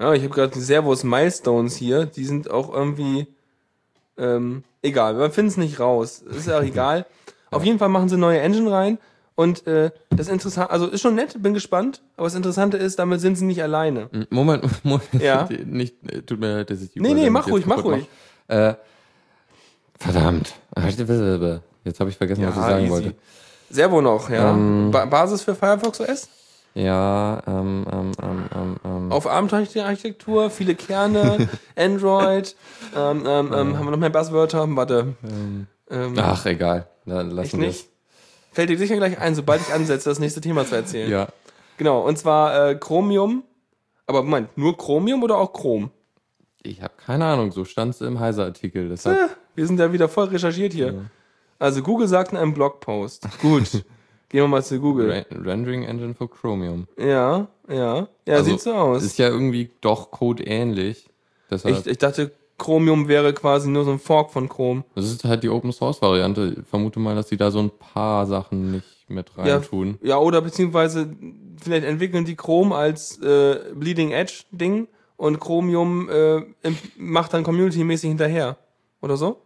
Ja, ich habe gerade die Servos Milestones hier. Die sind auch irgendwie, ähm, egal. Wir finden es nicht raus. Ist ja auch egal. Auf jeden Fall machen sie neue Engine rein. Und äh, das Interessante, also ist schon nett, bin gespannt. Aber das Interessante ist, damit sind sie nicht alleine. Moment, Moment. Ja. Nicht, äh, tut mir leid, dass ich die Nee, nee, mach ruhig, mach ruhig. Äh, verdammt. Jetzt habe ich vergessen, was ich sagen easy. wollte. Servo noch, ja. Ähm. ba Basis für Firefox OS? Ja, ähm, ähm, ähm, ähm, ähm. Auf ARM-Architektur, viele Kerne, Android. Ähm, ähm, ähm, haben wir noch mehr Buzzwörter? Warte. Ähm, Ach, egal. Dann lassen echt wir nicht? Fällt dir sicher gleich ein, sobald ich ansetze, das nächste Thema zu erzählen. Ja. Genau, und zwar äh, Chromium. Aber Moment, nur Chromium oder auch Chrom? Ich habe keine Ahnung, so stand es im Heise-Artikel. Deshalb, Äh, wir sind ja wieder voll recherchiert hier. Also Google sagt in einem Blogpost. Gut. Gehen wir mal zu Google. Re Rendering Engine for Chromium. Ja, ja. Ja, Also, sieht so aus. Ist ja irgendwie doch codeähnlich. Deshalb, Ich, ich dachte, Chromium wäre quasi nur so ein Fork von Chrome. das ist halt die Open Source Variante. Ich vermute mal, dass die da so ein paar Sachen nicht mit reintun. Ja, oder beziehungsweise vielleicht entwickeln die Chrome als äh, Bleeding Edge Ding und Chromium äh, macht dann community-mäßig hinterher. Oder so?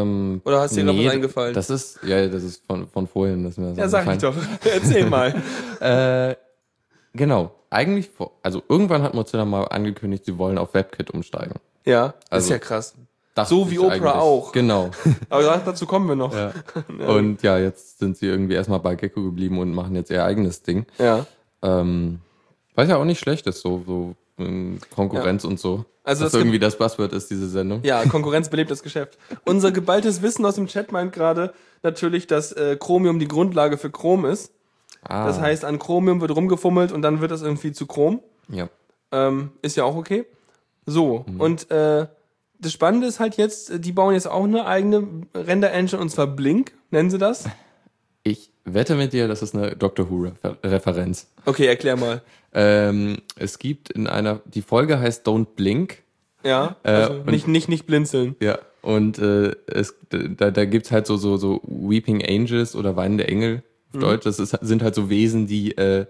Ähm, Oder hast dir gerade was eingefallen? Das ist, ja, das ist von, von vorhin. Das ist mir ja, sag ich doch. Erzähl mal. Äh, genau. Eigentlich, vor, also irgendwann hat Mozilla mal angekündigt, sie wollen auf WebKit umsteigen. Ja, ist Also- ja krass. Dachte So wie Opera eigentlich. auch. Genau. Aber da- dazu kommen wir noch. ja. Und ja, jetzt sind sie irgendwie erstmal bei Gecko geblieben und machen jetzt ihr eigenes Ding. Ja. Ähm, was ja auch nicht schlecht ist, so, so ähm, Konkurrenz und so. Also das irgendwie das Buzzword ist, diese Sendung. Ja, Konkurrenz belebt das Geschäft. Unser geballtes Wissen aus dem Chat meint gerade natürlich, dass äh, Chromium die Grundlage für Chrom ist. Ah, Das heißt, an Chromium wird rumgefummelt und dann wird das irgendwie zu Chrom. ja. Ähm, ist ja auch okay. So, Mhm. und äh, das Spannende ist halt jetzt, die bauen jetzt auch eine eigene Render-Engine und zwar Blink, nennen sie das. Ich wette mit dir, das ist eine Doctor Who-Referenz. Okay, erklär mal. Ähm, es gibt in einer, die Folge heißt Don't Blink. Ja, Äh, also und- nicht, nicht, nicht blinzeln. Ja. Und äh, es, da, da gibt's halt so, so, so Weeping Angels oder weinende Engel auf Deutsch. Das ist, sind halt so Wesen, die, äh,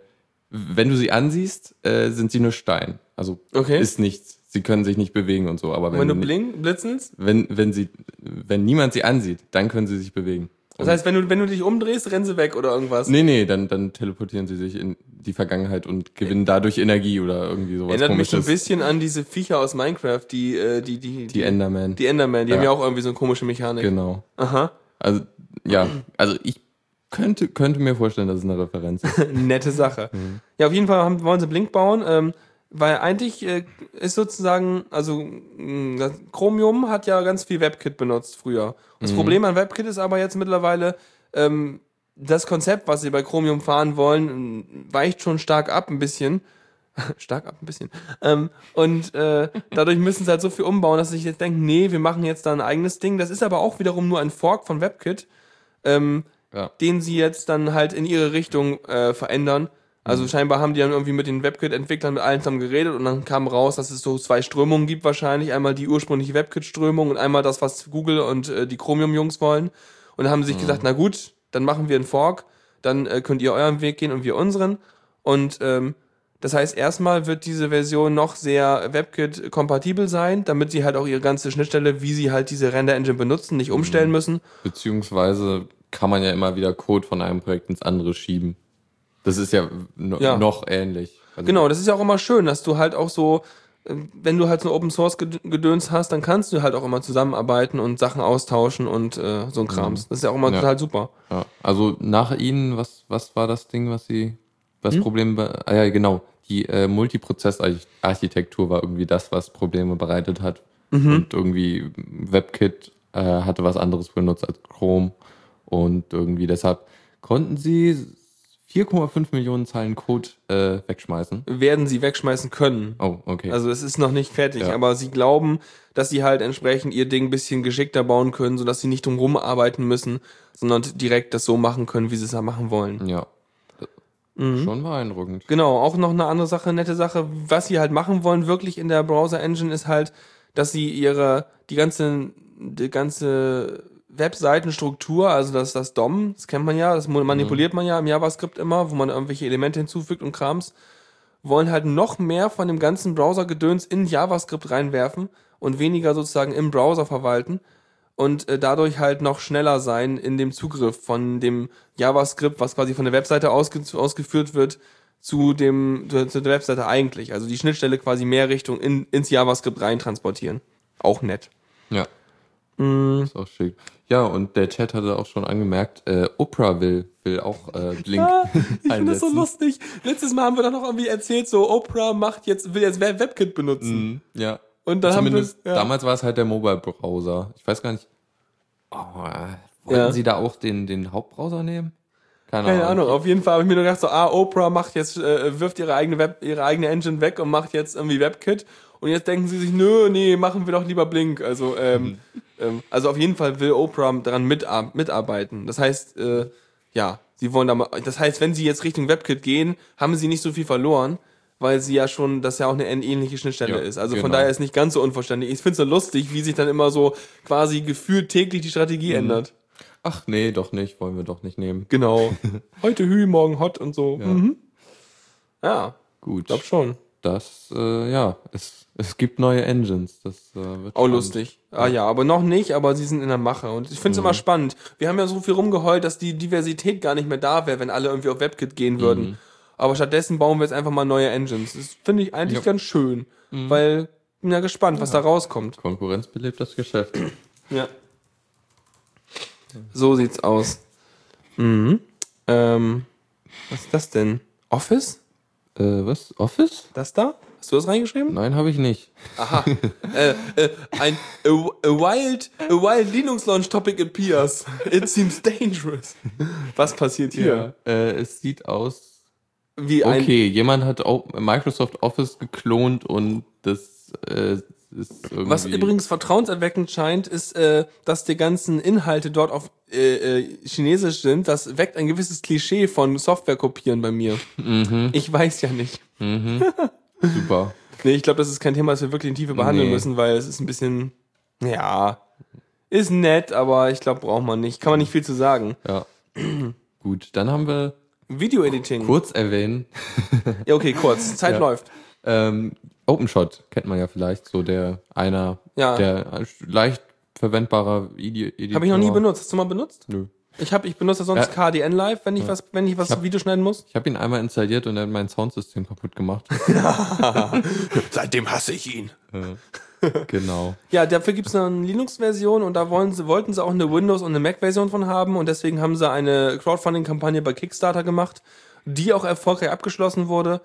wenn du sie ansiehst, äh, sind sie nur Stein. Also Okay. ist nichts. Sie können sich nicht bewegen und so. Aber wenn, Wenn du blink, blitzelst, wenn, wenn sie, wenn niemand sie ansieht, dann können sie sich bewegen. Das heißt, wenn du, wenn du dich umdrehst, rennen sie weg oder irgendwas. Nee, nee, dann, dann teleportieren sie sich in die Vergangenheit und gewinnen dadurch Energie oder irgendwie sowas Erinnert mich so ein komisches. bisschen an diese Viecher aus Minecraft, die, äh, die, die, Die Enderman. die Enderman, die Ja. haben ja auch irgendwie so eine komische Mechanik. Genau. Aha. Also, ja, also ich könnte, könnte mir vorstellen, dass es eine Referenz ist. Nette Sache. Mhm. Ja, auf jeden Fall haben, wollen sie Blink bauen, ähm, weil eigentlich äh, ist sozusagen, also mh, das Chromium hat ja ganz viel WebKit benutzt früher. Das Mhm. Problem an WebKit ist aber jetzt mittlerweile, ähm, das Konzept, was sie bei Chromium fahren wollen, mh, weicht schon stark ab ein bisschen. stark ab ein bisschen. Ähm, und äh, dadurch müssen sie halt so viel umbauen, dass sie sich jetzt denken, nee, wir machen jetzt da ein eigenes Ding. Das ist aber auch wiederum nur ein Fork von WebKit. Ähm, Ja. den sie jetzt dann halt in ihre Richtung äh, verändern. Also scheinbar haben die dann irgendwie mit den WebKit-Entwicklern mit allen zusammen geredet und dann kam raus, dass es so zwei Strömungen gibt wahrscheinlich. Einmal die ursprüngliche WebKit-Strömung und einmal das, was Google und äh, die Chromium-Jungs wollen. Und dann haben sie sich gesagt, na gut, dann machen wir einen Fork, dann äh, könnt ihr euren Weg gehen und wir unseren. Und ähm, das heißt, erstmal wird diese Version noch sehr WebKit-kompatibel sein, damit sie halt auch ihre ganze Schnittstelle, wie sie halt diese Render-Engine benutzen, nicht umstellen müssen. Beziehungsweise kann man ja immer wieder Code von einem Projekt ins andere schieben. Das ist ja, no, Ja. noch ähnlich. Also, Genau, das ist ja auch immer schön, dass du halt auch so, äh, wenn du halt so ein Open Source Ged- Gedöns hast, dann kannst du halt auch immer zusammenarbeiten und Sachen austauschen und äh, so ein Krams. Das ist ja auch immer Ja. total super. Ja. Also nach ihnen, was, was war das Ding, was sie, was Hm? Probleme, be- ah ja, genau. Die äh, Multiprozess-Architektur war irgendwie das, was Probleme bereitet hat. Mhm. Und irgendwie WebKit äh, hatte was anderes benutzt als Chrome. Und irgendwie deshalb konnten sie 4,5 Millionen Zeilen Code äh, wegschmeißen. Werden sie wegschmeißen können. Oh, okay. Also es ist noch nicht fertig, Ja. aber sie glauben, dass sie halt entsprechend ihr Ding ein bisschen geschickter bauen können, sodass sie nicht drumherum arbeiten müssen, sondern direkt das so machen können, wie sie es ja machen wollen. ja. Mhm. Schon beeindruckend. Genau, auch noch eine andere Sache, nette Sache, was sie halt machen wollen, wirklich in der Browser Engine, ist halt, dass sie ihre, die ganze, die ganze Webseitenstruktur, also das, das DOM, das kennt man ja, das manipuliert man ja im JavaScript immer, wo man irgendwelche Elemente hinzufügt und Krams, wollen halt noch mehr von dem ganzen Browser-Gedöns in JavaScript reinwerfen und weniger sozusagen im Browser verwalten und äh, dadurch halt noch schneller sein in dem Zugriff von dem JavaScript, was quasi von der Webseite ausge ausgeführt wird, zu dem zu, zu der Webseite eigentlich. Also die Schnittstelle quasi mehr Richtung in, ins JavaScript rein transportieren. Auch nett. Ja. Mm. Ist auch schick. Ja, und der Chat hatte auch schon angemerkt, äh, Oprah will, will auch äh, Blink Ja, ich finde das so lustig. Letztes Mal haben wir doch noch irgendwie erzählt, so Oprah macht jetzt, will jetzt Web- WebKit benutzen. Mhm, ja. Und dann Zumindest haben wir, ja. damals war es halt der Mobile-Browser. Ich weiß gar nicht. Oh, wollten Ja. sie da auch den, den Hauptbrowser nehmen? Keine, Keine Ahnung, auf jeden Fall habe ich mir nur gedacht, so, ah, Oprah macht jetzt, äh, wirft ihre eigene Web, ihre eigene Engine weg und macht jetzt irgendwie WebKit. Und jetzt denken sie sich, nö, nee, machen wir doch lieber Blink. Also, ähm, ähm, also auf jeden Fall will Oprah daran mitar mitarbeiten. Das heißt, äh, ja, sie wollen da mal, das heißt, wenn sie jetzt Richtung WebKit gehen, haben sie nicht so viel verloren, weil sie ja schon, das ja auch eine ähnliche Schnittstelle Ja, ist. Also von genau. daher ist nicht ganz so unverständlich. Ich finde es so lustig, wie sich dann immer so quasi gefühlt täglich die Strategie ändert. Ach nee, doch nicht, wollen wir doch nicht nehmen. Genau. Heute Hü, morgen Hot und so. Ja. Mhm. Ja, Gut. glaub schon. Das, äh, ja, es, es gibt neue Engines. Das äh, wird Auch spannend. lustig. Ah ja, aber noch nicht, aber sie sind in der Mache. Und ich finde es immer spannend. Wir haben ja so viel rumgeheult, dass die Diversität gar nicht mehr da wäre, wenn alle irgendwie auf WebKit gehen würden. Aber stattdessen bauen wir jetzt einfach mal neue Engines. Das finde ich eigentlich Ja. ganz schön. Weil, bin ja gespannt, was da rauskommt. Konkurrenz belebt das Geschäft. Ja. So sieht's aus. Mhm. Ähm, was ist das denn? Office? Äh, was? Office? Das da? Hast du das reingeschrieben? Nein, habe ich nicht. Aha. äh, äh, ein a, a wild, a wild Linux Launch Topic appears. It seems dangerous. Was passiert hier? Äh, es sieht aus. Wie ein Okay, jemand hat Microsoft Office geklont und das äh. Was übrigens vertrauenserweckend scheint, ist, äh, dass die ganzen Inhalte dort auf äh, äh, Chinesisch sind. Das weckt ein gewisses Klischee von Software kopieren bei mir. Mhm. Ich weiß ja nicht. super. Nee, ich glaube, das ist kein Thema, das wir wirklich in Tiefe behandeln Nee. müssen, weil es ist ein bisschen, ja, ist nett, aber ich glaube, braucht man nicht. Kann man nicht viel zu sagen. Ja. Gut, dann haben wir Video-Editing. kurz erwähnen. Ja, okay, kurz. Zeit Ja. läuft. Ähm, OpenShot kennt man ja vielleicht, so der einer Ja. der leicht verwendbarer Editor. Habe ich noch nie benutzt. Hast du mal benutzt? Nö. Ich habe, ich benutze sonst Ja. KDN Live, wenn ich was, wenn ich was hab- Video schneiden muss. Ich habe ihn einmal installiert und er hat mein Soundsystem kaputt gemacht. Seitdem hasse ich ihn. genau. Ja, dafür gibt's eine Linux-Version und da wollen sie, wollten sie auch eine Windows- und eine Mac-Version von haben und deswegen haben sie eine Crowdfunding-Kampagne bei Kickstarter gemacht, die auch erfolgreich abgeschlossen wurde.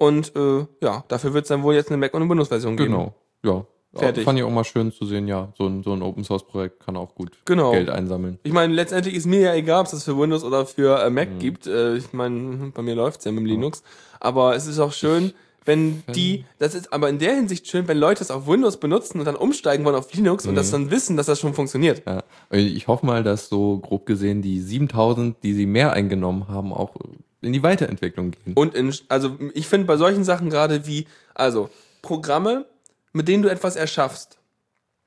Und äh, ja, dafür wird es dann wohl jetzt eine Mac- und eine Windows-Version geben. Genau. Ja. Fertig. Fand ich auch mal schön zu sehen, ja. So ein, so ein Open Source Projekt kann auch gut Genau. Geld einsammeln. Ich meine, letztendlich ist mir ja egal, ob es das für Windows oder für äh, Mac gibt. Äh, ich meine, bei mir läuft's ja mit dem Linux. Aber es ist auch schön, wenn die, das ist aber in der Hinsicht schön, wenn Leute es auf Windows benutzen und dann umsteigen wollen auf Linux und das dann wissen, dass das schon funktioniert. Ja. Ich hoffe mal, dass so grob gesehen die 7000, die sie mehr eingenommen haben, auch in die Weiterentwicklung gehen. Und in, also ich finde bei solchen Sachen gerade wie, also Programme, mit denen du etwas erschaffst.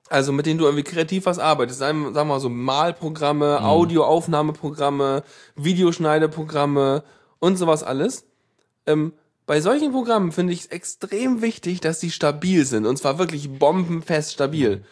Also mit denen du irgendwie kreativ was arbeitest. Sagen, wir mal so Malprogramme, Audioaufnahmeprogramme, Videoschneideprogramme und sowas alles. Ähm, bei solchen Programmen finde ich es extrem wichtig, dass sie stabil sind. Und zwar wirklich bombenfest stabil.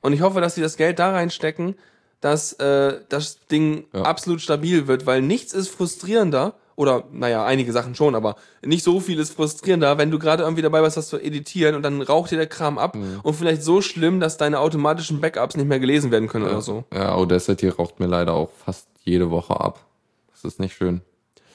Und ich hoffe, dass sie das Geld da reinstecken, dass äh, das Ding Ja. absolut stabil wird, weil nichts ist frustrierender, oder naja, einige Sachen schon, aber nicht so viel ist frustrierender, wenn du gerade irgendwie dabei bist, das zu editieren und dann raucht dir der Kram ab und vielleicht so schlimm, dass deine automatischen Backups nicht mehr gelesen werden können oder so. Ja, Audacity raucht mir leider auch fast jede Woche ab. Das ist nicht schön.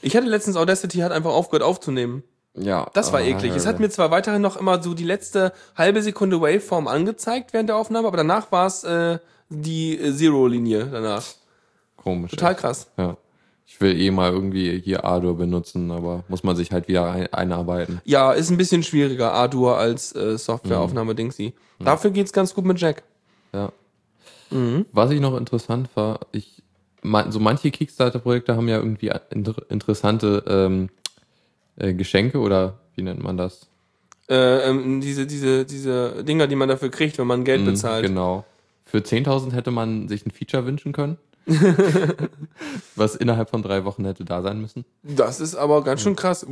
Ich hatte letztens Audacity hat einfach aufgehört aufzunehmen. Ja. Das war ah, eklig. Es hat mir zwar weiterhin noch immer so die letzte halbe Sekunde Waveform angezeigt während der Aufnahme, aber danach war es äh, die äh, Zero-Linie danach. komisch. Total krass. Ja. Ich will eh mal irgendwie hier Ardour benutzen, aber muss man sich halt wieder ein, einarbeiten. Ja, ist ein bisschen schwieriger, Ardour als äh, Softwareaufnahme-Dingsy. Dafür geht's ganz gut mit Jack. Ja. Was ich noch interessant war, ich so manche Kickstarter-Projekte haben ja irgendwie inter interessante ähm, äh, Geschenke oder wie nennt man das? Äh, ähm, diese, diese, diese Dinger, die man dafür kriegt, wenn man Geld Mhm, bezahlt. Genau. Für 10.000 hätte man sich ein Feature wünschen können. was innerhalb von drei Wochen hätte da sein müssen. Das ist aber ganz schön krass.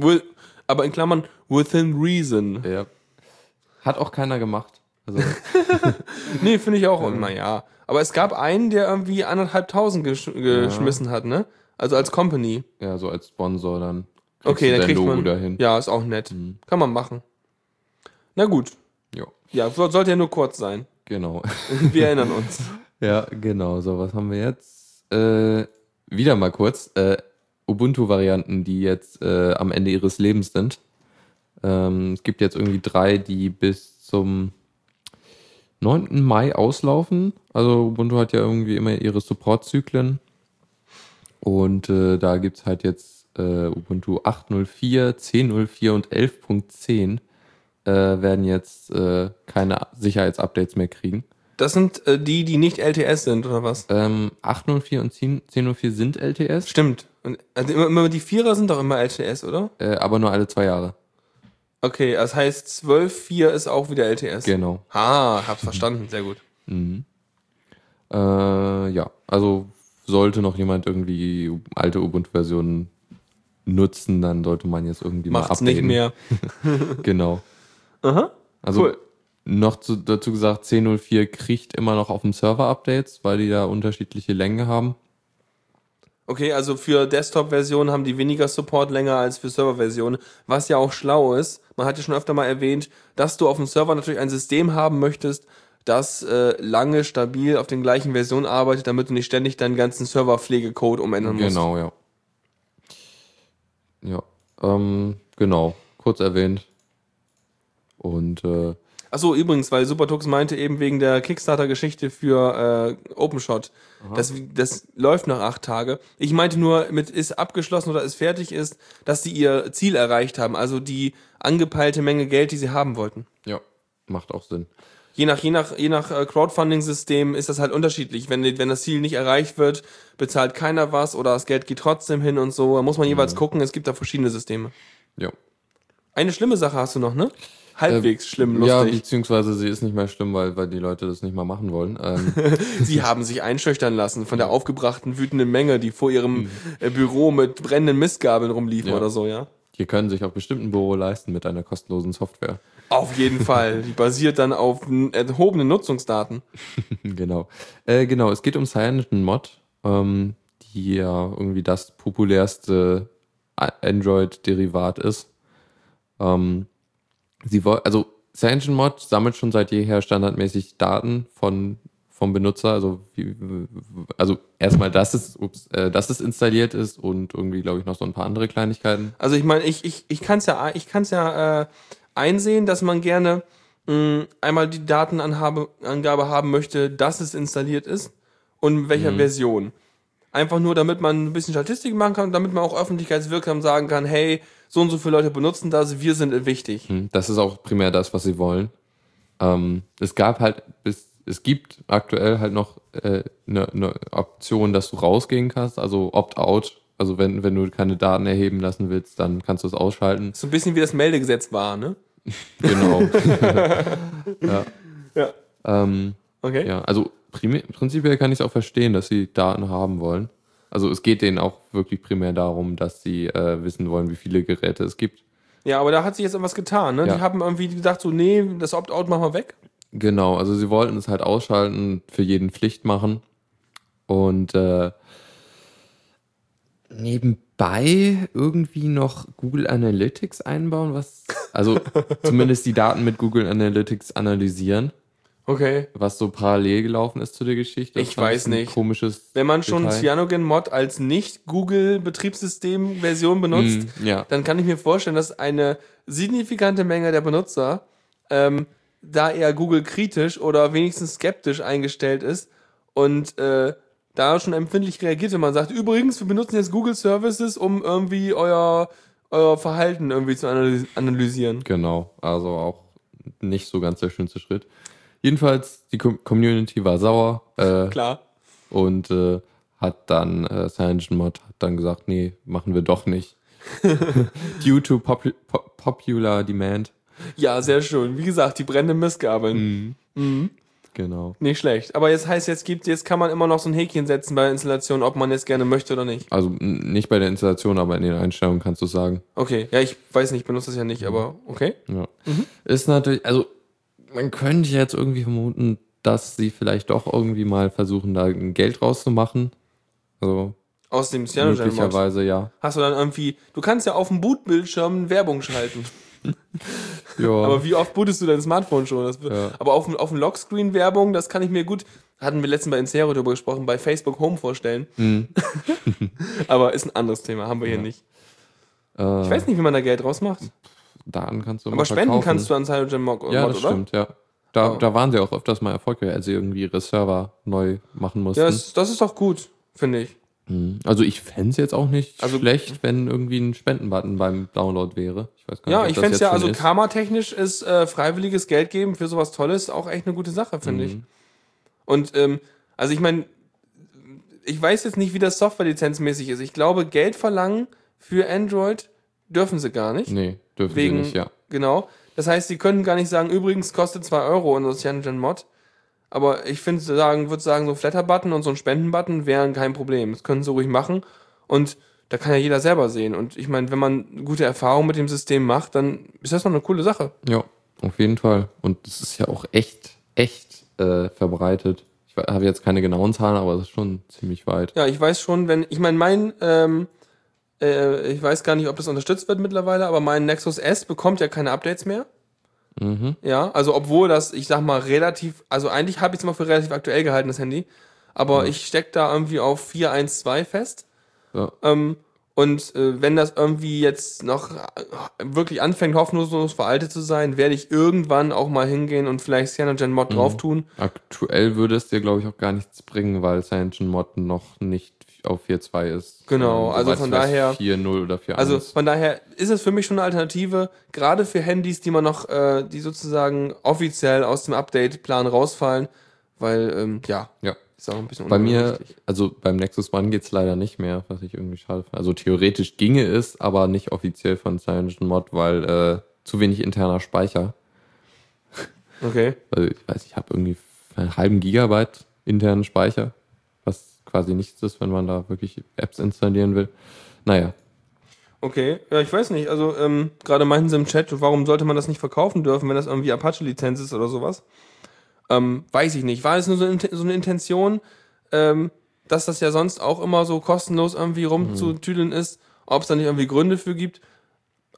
Aber in Klammern, within reason. Ja. Hat auch keiner gemacht. Also, Nee, finde ich auch. Naja. Aber es gab einen, der irgendwie anderthalbtausend gesch geschmissen hat, ne? Also als Company. ja, so als Sponsor dann. Okay, dann kriegt Logo man. dahin. Ja, ist auch nett. Kann man machen. Na gut. Ja, Ja, so- sollte ja nur kurz sein. genau. Wir erinnern uns. Ja, genau. So, was haben wir jetzt? Äh, wieder mal kurz. Äh, Ubuntu-Varianten, die jetzt äh, am Ende ihres Lebens sind. Ähm, es gibt jetzt irgendwie drei, die bis zum 9. Mai auslaufen. Also Ubuntu hat ja irgendwie immer ihre Support-Zyklen. Und äh, da gibt's halt jetzt äh, Ubuntu 8.04, 10.04 und 11.10 äh, werden jetzt keine Sicherheitsupdates mehr kriegen. Das sind äh, die, die nicht LTS sind, oder was? Ähm, 804 und 10, 1004 sind LTS, Stimmt. Und, also immer, immer die Vierer sind doch immer LTS, oder? äh, aber nur alle zwei Jahre. Okay, das heißt 12.4 ist auch wieder LTS. Genau. Ah, hab's verstanden. Sehr gut. Äh, ja, also sollte noch jemand irgendwie alte Ubuntu-Versionen nutzen, dann sollte man jetzt irgendwie Macht's mal nicht updaten. mehr. Genau. Aha. Also Cool. Noch zu, dazu gesagt, 10.04 kriegt immer noch auf dem Server Updates, weil die da unterschiedliche Längen haben. Okay, also für Desktop-Versionen haben die weniger Support länger als für Server-Versionen, was ja auch schlau ist. Man hat ja schon öfter mal erwähnt, dass du auf dem Server natürlich ein System haben möchtest, das äh, lange stabil auf den gleichen Versionen arbeitet, damit du nicht ständig deinen ganzen Serverpflegecode umändern musst. Genau, ja. Ja, ähm, genau. Kurz erwähnt. Und äh, Achso, übrigens, weil Supertux meinte eben wegen der Kickstarter-Geschichte für äh, OpenShot, das, das läuft nach acht Tage. Ich meinte nur, mit ist abgeschlossen oder ist fertig ist, dass sie ihr Ziel erreicht haben, also die angepeilte Menge Geld, die sie haben wollten. ja, macht auch Sinn. Je nach, je nach, je nach äh, Crowdfunding-System ist das halt unterschiedlich. Wenn, wenn das Ziel nicht erreicht wird, bezahlt keiner was oder das Geld geht trotzdem hin und so. Da muss man jeweils gucken, es gibt da verschiedene Systeme. Ja. Eine schlimme Sache hast du noch, ne? Halbwegs schlimm, Äh, Ja, lustig. beziehungsweise sie ist nicht mehr schlimm, weil, weil die Leute das nicht mal machen wollen. Ähm, Sie haben sich einschüchtern lassen von der aufgebrachten, wütenden Menge, die vor ihrem äh, Büro mit brennenden Mistgabeln rumliefen Ja. oder so, ja? die können sich auch bestimmt ein Büro leisten mit einer kostenlosen Software. Auf jeden Fall. Die basiert dann auf erhobenen Nutzungsdaten. genau. Äh, genau, es geht um Cyanogen Mod, ähm, die ja irgendwie das populärste Android-Derivat ist. Ähm, sie woll- also Cyanogen Mod sammelt schon seit jeher standardmäßig Daten von vom Benutzer, also wie, also erstmal, dass es, ups, äh, dass es installiert ist und irgendwie, glaube ich, noch so ein paar andere Kleinigkeiten. Also ich meine, ich, ich, ich kann es ja, ich kann's ja äh, einsehen, dass man gerne mh, einmal die Datenangabe Angabe haben möchte, dass es installiert ist und in welcher Version. Einfach nur, damit man ein bisschen Statistik machen kann und damit man auch öffentlichkeitswirksam sagen kann, hey, so und so viele Leute benutzen das, wir sind wichtig. Hm, Das ist auch primär das, was sie wollen. Ähm, es gab halt bis es gibt aktuell halt noch eine äh, ne ne Option, dass du rausgehen kannst, also Opt-out. Also wenn, wenn du keine Daten erheben lassen willst, dann kannst du es ausschalten. So ein bisschen wie das Meldegesetz war, ne? Genau. Ja. ähm, Okay. ja, also prinzipiell kann ich es auch verstehen, dass sie Daten haben wollen. Also es geht denen auch wirklich primär darum, dass sie äh, wissen wollen, wie viele Geräte es gibt. Ja, aber da hat sich jetzt irgendwas getan, ne? Ja. Die haben irgendwie gedacht, so, nee, das Opt-out machen wir weg. Genau, also sie wollten es halt ausschalten, für jeden Pflicht machen. Und äh, nebenbei irgendwie noch Google Analytics einbauen, was also zumindest die Daten mit Google Analytics analysieren, Okay. was so parallel gelaufen ist zu der Geschichte. Ich weiß ein nicht. Komisches. Wenn man schon Detail. Cyanogen-Mod als Nicht-Google-Betriebssystem-Version benutzt, Mm, ja. dann kann ich mir vorstellen, dass eine signifikante Menge der Benutzer ähm, da eher Google kritisch oder wenigstens skeptisch eingestellt ist und äh, da schon empfindlich reagiert, wenn man sagt, übrigens, wir benutzen jetzt Google Services, um irgendwie euer, euer Verhalten irgendwie zu analy- analysieren. Genau, also auch nicht so ganz der schönste Schritt. Jedenfalls, die Com Community war sauer. Äh, Klar. und äh, hat dann äh, CyanogenMod hat dann gesagt, nee, machen wir doch nicht. Due to popu po popular demand. Ja, sehr schön. Wie gesagt, die brennenden Missgabeln. Genau. Nicht schlecht. Aber jetzt heißt, jetzt gibt, jetzt kann man immer noch so ein Häkchen setzen bei der Installation, ob man jetzt gerne möchte oder nicht. Also nicht bei der Installation, aber in den Einstellungen kannst du sagen. Okay, ja, ich weiß nicht, ich benutze das ja nicht, aber okay. Ja. Ist natürlich, also man könnte jetzt irgendwie vermuten, dass sie vielleicht doch irgendwie mal versuchen, da ein Geld rauszumachen. Also Aus dem Cyanogen-Mod. möglicherweise ja. Hast du dann irgendwie, du kannst ja auf dem Bootbildschirm Werbung schalten. Ja. Aber wie oft bootest du dein Smartphone schon? Das, Ja. Aber auf, dem- auf dem Lockscreen Werbung, das kann ich mir gut, hatten wir letztens bei Insero darüber gesprochen, bei Facebook Home vorstellen. Mhm. aber ist ein anderes Thema, haben wir hier nicht. äh, Ich weiß nicht, wie man da Geld rausmacht. Daten kannst du Aber immer spenden verkaufen. kannst du an Cyanogen Mod, Ja, das oder? stimmt, ja. Da, Oh. da waren sie auch öfters mal erfolgreich, als sie irgendwie ihre Server neu machen mussten. Ja, das, das ist doch gut, finde ich. Mhm. also ich fände es jetzt auch nicht Also- schlecht, wenn irgendwie ein Spendenbutton beim Download wäre. Ich weiß gar Ja, nicht, ob ich fände es ja, also karmatechnisch ist äh, freiwilliges Geld geben für sowas Tolles auch echt eine gute Sache, finde Mhm. ich. Und ähm, also ich meine, ich weiß jetzt nicht, wie das Softwarelizenzmäßig ist. Ich glaube, Geld verlangen für Android dürfen sie gar nicht. Nee, dürfen wegen, sie nicht, ja. genau. Das heißt, sie können gar nicht sagen, übrigens kostet 2 Euro unser CyanogenMod. Aber ich finde, sagen, würde sagen, so ein Flatter-Button und so ein Spenden-Button wären kein Problem. Das können sie ruhig machen. Und da kann ja jeder selber sehen. Und ich meine, wenn man gute Erfahrungen mit dem System macht, dann ist das noch eine coole Sache. Ja, auf jeden Fall. Und es ist ja auch echt, echt äh, verbreitet. Ich habe jetzt keine genauen Zahlen, aber es ist schon ziemlich weit. Ja, ich weiß schon, wenn, ich meine, mein, ähm, äh, ich weiß gar nicht, ob das unterstützt wird mittlerweile, aber mein Nexus S bekommt ja keine Updates mehr. Mhm. Ja, also obwohl das, ich sag mal, relativ, also eigentlich habe ich es mal für relativ aktuell gehalten, das Handy. Aber ich steck da irgendwie auf 4.1.2 fest. Ja. Ähm, Und äh, wenn das irgendwie jetzt noch äh, wirklich anfängt, hoffnungslos veraltet zu sein, werde ich irgendwann auch mal hingehen und vielleicht Cyanogen Mod drauf tun. Aktuell würde es dir, glaube ich, auch gar nichts bringen, weil Cyanogen Mod noch nicht auf 4.2 ist. Genau, Ähm, also von daher- 4.0 oder 4.1. Also von daher ist es für mich schon eine Alternative, gerade für Handys, die man noch, äh, die sozusagen offiziell aus dem Update-Plan rausfallen, weil, ähm, ja, ja. ist auch ein bisschen Bei mir, also beim Nexus One geht's leider nicht mehr, was ich irgendwie schade finde. Also theoretisch ginge es, aber nicht offiziell von Cyanogen Mod, weil äh, zu wenig interner Speicher. Okay. Also ich weiß, ich habe irgendwie einen halben Gigabyte internen Speicher, quasi nichts ist, wenn man da wirklich Apps installieren will. Naja, Okay, ja, ich weiß nicht. Also, ähm, gerade meinten sie im Chat, warum sollte man das nicht verkaufen dürfen, wenn das irgendwie Apache-Lizenz ist oder sowas? Ähm, weiß ich nicht. War es nur so, so eine Intention, ähm, dass das ja sonst auch immer so kostenlos irgendwie rumzutüdeln ist, ob es da nicht irgendwie Gründe für gibt?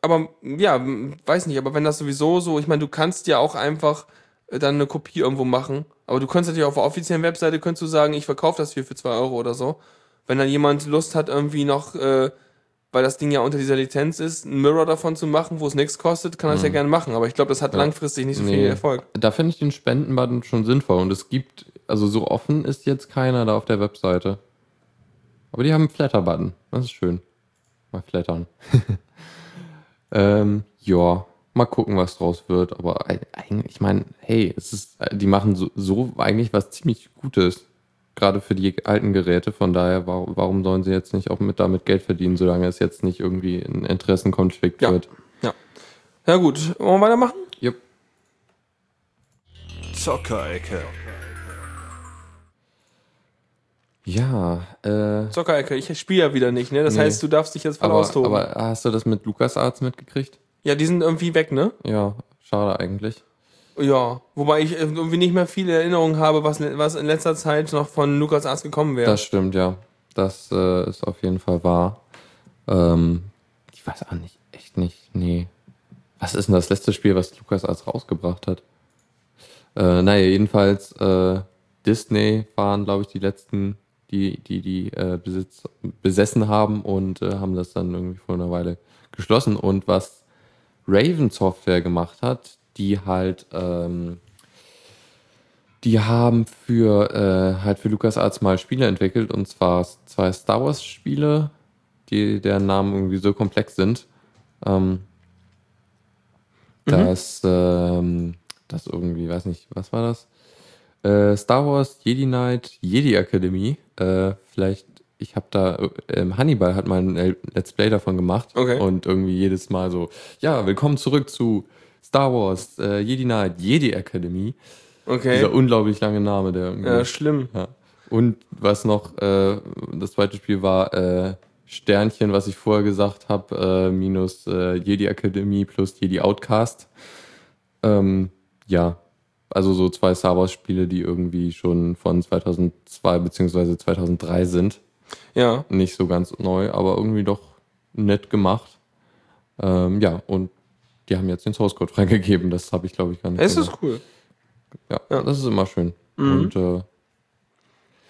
Aber ja, weiß nicht, aber wenn das sowieso so, ich meine, du kannst ja auch einfach dann eine Kopie irgendwo machen, aber du könntest natürlich auf der offiziellen Webseite könntest du sagen, ich verkaufe das hier für 2 Euro oder so. Wenn dann jemand Lust hat, irgendwie noch, äh, weil das Ding ja unter dieser Lizenz ist, einen Mirror davon zu machen, wo es nichts kostet, kann er das ja gerne machen. Aber ich glaube, das hat Ja. langfristig nicht so Nee. viel Erfolg. da finde ich den Spendenbutton schon sinnvoll. Und es gibt, also so offen ist jetzt keiner da auf der Webseite. Aber die haben einen Flatter-Button. Das ist schön. Mal flattern. ähm, ja, mal gucken, was draus wird. Aber ei- eigentlich, ich meine, hey, es ist, die machen so, so eigentlich was ziemlich Gutes. Gerade für die alten Geräte. Von daher, warum, warum sollen sie jetzt nicht auch mit damit Geld verdienen, solange es jetzt nicht irgendwie ein Interessenkonflikt Ja. wird? Ja gut, wollen wir weitermachen? Jupp. Zockerecke. Ja, äh, Zockerecke, ich spiele ja wieder nicht, ne? Das Nee. heißt, du darfst dich jetzt voll aber, austoben. aber hast du das mit LucasArts mitgekriegt? Ja, die sind irgendwie weg, ne? Ja, schade eigentlich. Ja, wobei ich irgendwie nicht mehr viele Erinnerungen habe, was, was in letzter Zeit noch von Lukas Arzt gekommen wäre. Das stimmt, ja. Das äh, ist auf jeden Fall wahr. Ähm, ich weiß auch nicht, echt nicht, nee. Was ist denn das letzte Spiel, was LucasArts rausgebracht hat? Äh, naja, jedenfalls äh, Disney waren, glaube ich, die letzten, die die, die äh, Besitz, besessen haben und äh, haben das dann irgendwie vor einer Weile geschlossen. Und was Raven Software gemacht hat, die halt ähm, die haben für äh, halt für LucasArts mal Spiele entwickelt und zwar zwei Star Wars Spiele, die deren Namen irgendwie so komplex sind, ähm, dass ähm, das irgendwie, weiß nicht, was war das? Äh, Star Wars Jedi Knight Jedi Academy. Äh, vielleicht, ich habe da, äh, ähm, Hannibal hat mal ein Let's Play davon gemacht Okay. und irgendwie jedes Mal so, ja, willkommen zurück zu Star Wars äh, Jedi Knight Jedi Academy. okay. Dieser unglaublich lange Name, der irgendwie. Ja, schlimm. Ja. Und was noch, äh, das zweite Spiel war äh, Sternchen, was ich vorher gesagt habe, äh, minus äh, Jedi Academy plus Jedi Outcast. Ähm, ja, also so zwei Star Wars Spiele, die irgendwie schon von 2002 beziehungsweise 2003 sind. Ja. Nicht so ganz neu, aber irgendwie doch nett gemacht. Ähm, ja, und die haben jetzt den Source Code freigegeben. Das habe ich, glaube ich, gar nicht. Es ist cool. ja, ja. Mhm. das ist immer schön. Und äh,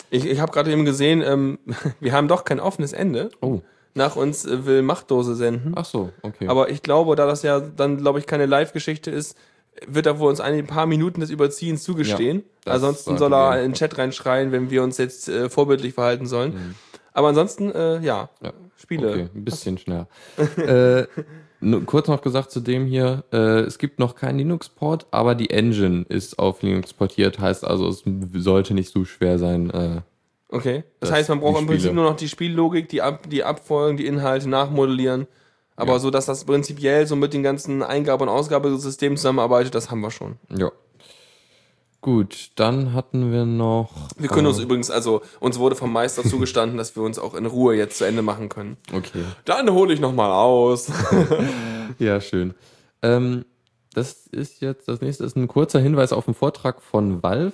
Ich, ich habe gerade eben gesehen, ähm, wir haben doch kein offenes Ende. oh, Nach uns äh, will Machtdose senden. ach so, okay. Aber ich glaube, da das ja dann, glaube ich, keine Live-Geschichte ist, wird er wohl uns ein paar Minuten des Überziehens zugestehen. Ja, ansonsten soll er in den Chat reinschreien, wenn wir uns jetzt äh, vorbildlich verhalten sollen. Aber ansonsten, äh, ja. Ja. Spiele. Okay, ein bisschen schneller. äh, nur kurz noch gesagt zu dem hier, äh, es gibt noch keinen Linux-Port, aber die Engine ist auf Linux portiert, heißt also, es sollte nicht so schwer sein. Äh, Okay. Das, heißt, man braucht im Prinzip Spiele. nur noch die Spiellogik, die, Ab die Abfolgen, die Inhalte nachmodellieren. Aber Ja. so, dass das prinzipiell so mit den ganzen Eingabe- und Ausgabesystemen zusammenarbeitet, das haben wir schon. ja. Gut, dann hatten wir noch. Wir können uns äh, übrigens, also uns wurde vom Meister zugestanden, dass wir uns auch in Ruhe jetzt zu Ende machen können. Okay. Dann hole ich nochmal aus. Ja, schön. Ähm, das ist jetzt, das nächste ist ein kurzer Hinweis auf einen Vortrag von Valve,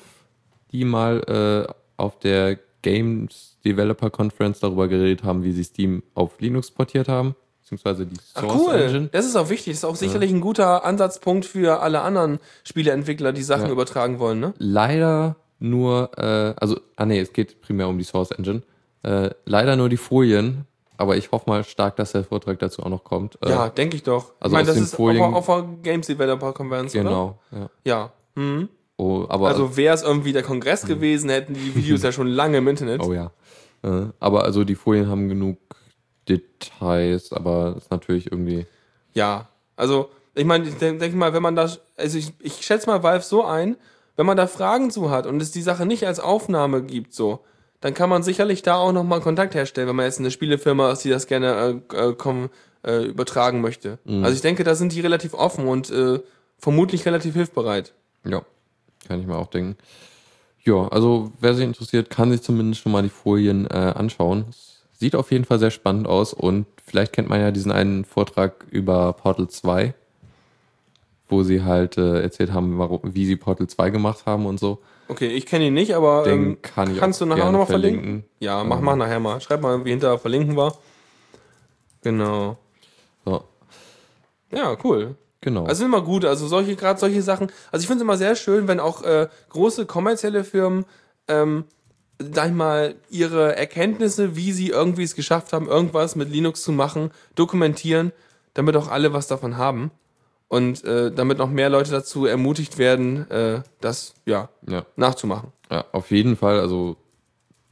die mal äh, auf der Games Developer Conference darüber geredet haben, wie sie Steam auf Linux portiert haben, beziehungsweise die Ach, Source cool. Engine. Das ist auch wichtig. Das ist auch sicherlich ein guter Ansatzpunkt für alle anderen Spieleentwickler, die Sachen Ja. übertragen wollen, ne? Leider nur, äh, also, ah nee, es geht primär um die Source Engine. Äh, leider nur die Folien aber ich hoffe mal stark, dass der Vortrag dazu auch noch kommt. Äh, Ja, denke ich doch. also ich meine, das ist Folien- auf, der- Games Developer Conference, oder? genau. Ja. Ja. Mhm. Oh, Also wäre es irgendwie der Kongress gewesen, hätten die Videos ja schon lange im Internet. oh ja. Äh, aber also die Folien haben genug Details, aber ist natürlich irgendwie. Ja, also ich meine, ich denke denk mal, wenn man da, also ich, ich schätze mal Valve so ein, wenn man da Fragen zu hat und es die Sache nicht als Aufnahme gibt, so, dann kann man sicherlich da auch nochmal Kontakt herstellen, wenn man jetzt eine Spielefirma ist, die das gerne äh, äh, komm, äh, übertragen möchte. Also ich denke, da sind die relativ offen und äh, vermutlich relativ hilfbereit. Ja, kann ich mir auch denken. Ja, also wer sich interessiert, kann sich zumindest schon mal die Folien äh, anschauen. Es sieht auf jeden Fall sehr spannend aus und vielleicht kennt man ja diesen einen Vortrag über Portal 2, wo sie halt äh, erzählt haben, warum, wie sie Portal 2 gemacht haben und so. Okay, ich kenne ihn nicht, aber Den ähm, kann ich kannst du nachher nochmal verlinken? verlinken. Ja, mach mal nachher mal. Schreib mal, wie hinterher verlinken war. Genau. So, Ja, cool. genau. Also immer gut, also solche, gerade solche Sachen. Also ich finde es immer sehr schön, wenn auch äh, große kommerzielle Firmen, ähm, sag ich mal, ihre Erkenntnisse, wie sie irgendwie es geschafft haben, irgendwas mit Linux zu machen, dokumentieren, damit auch alle was davon haben. Und äh, damit noch mehr Leute dazu ermutigt werden, äh, das ja ja. nachzumachen. ja, auf jeden Fall, also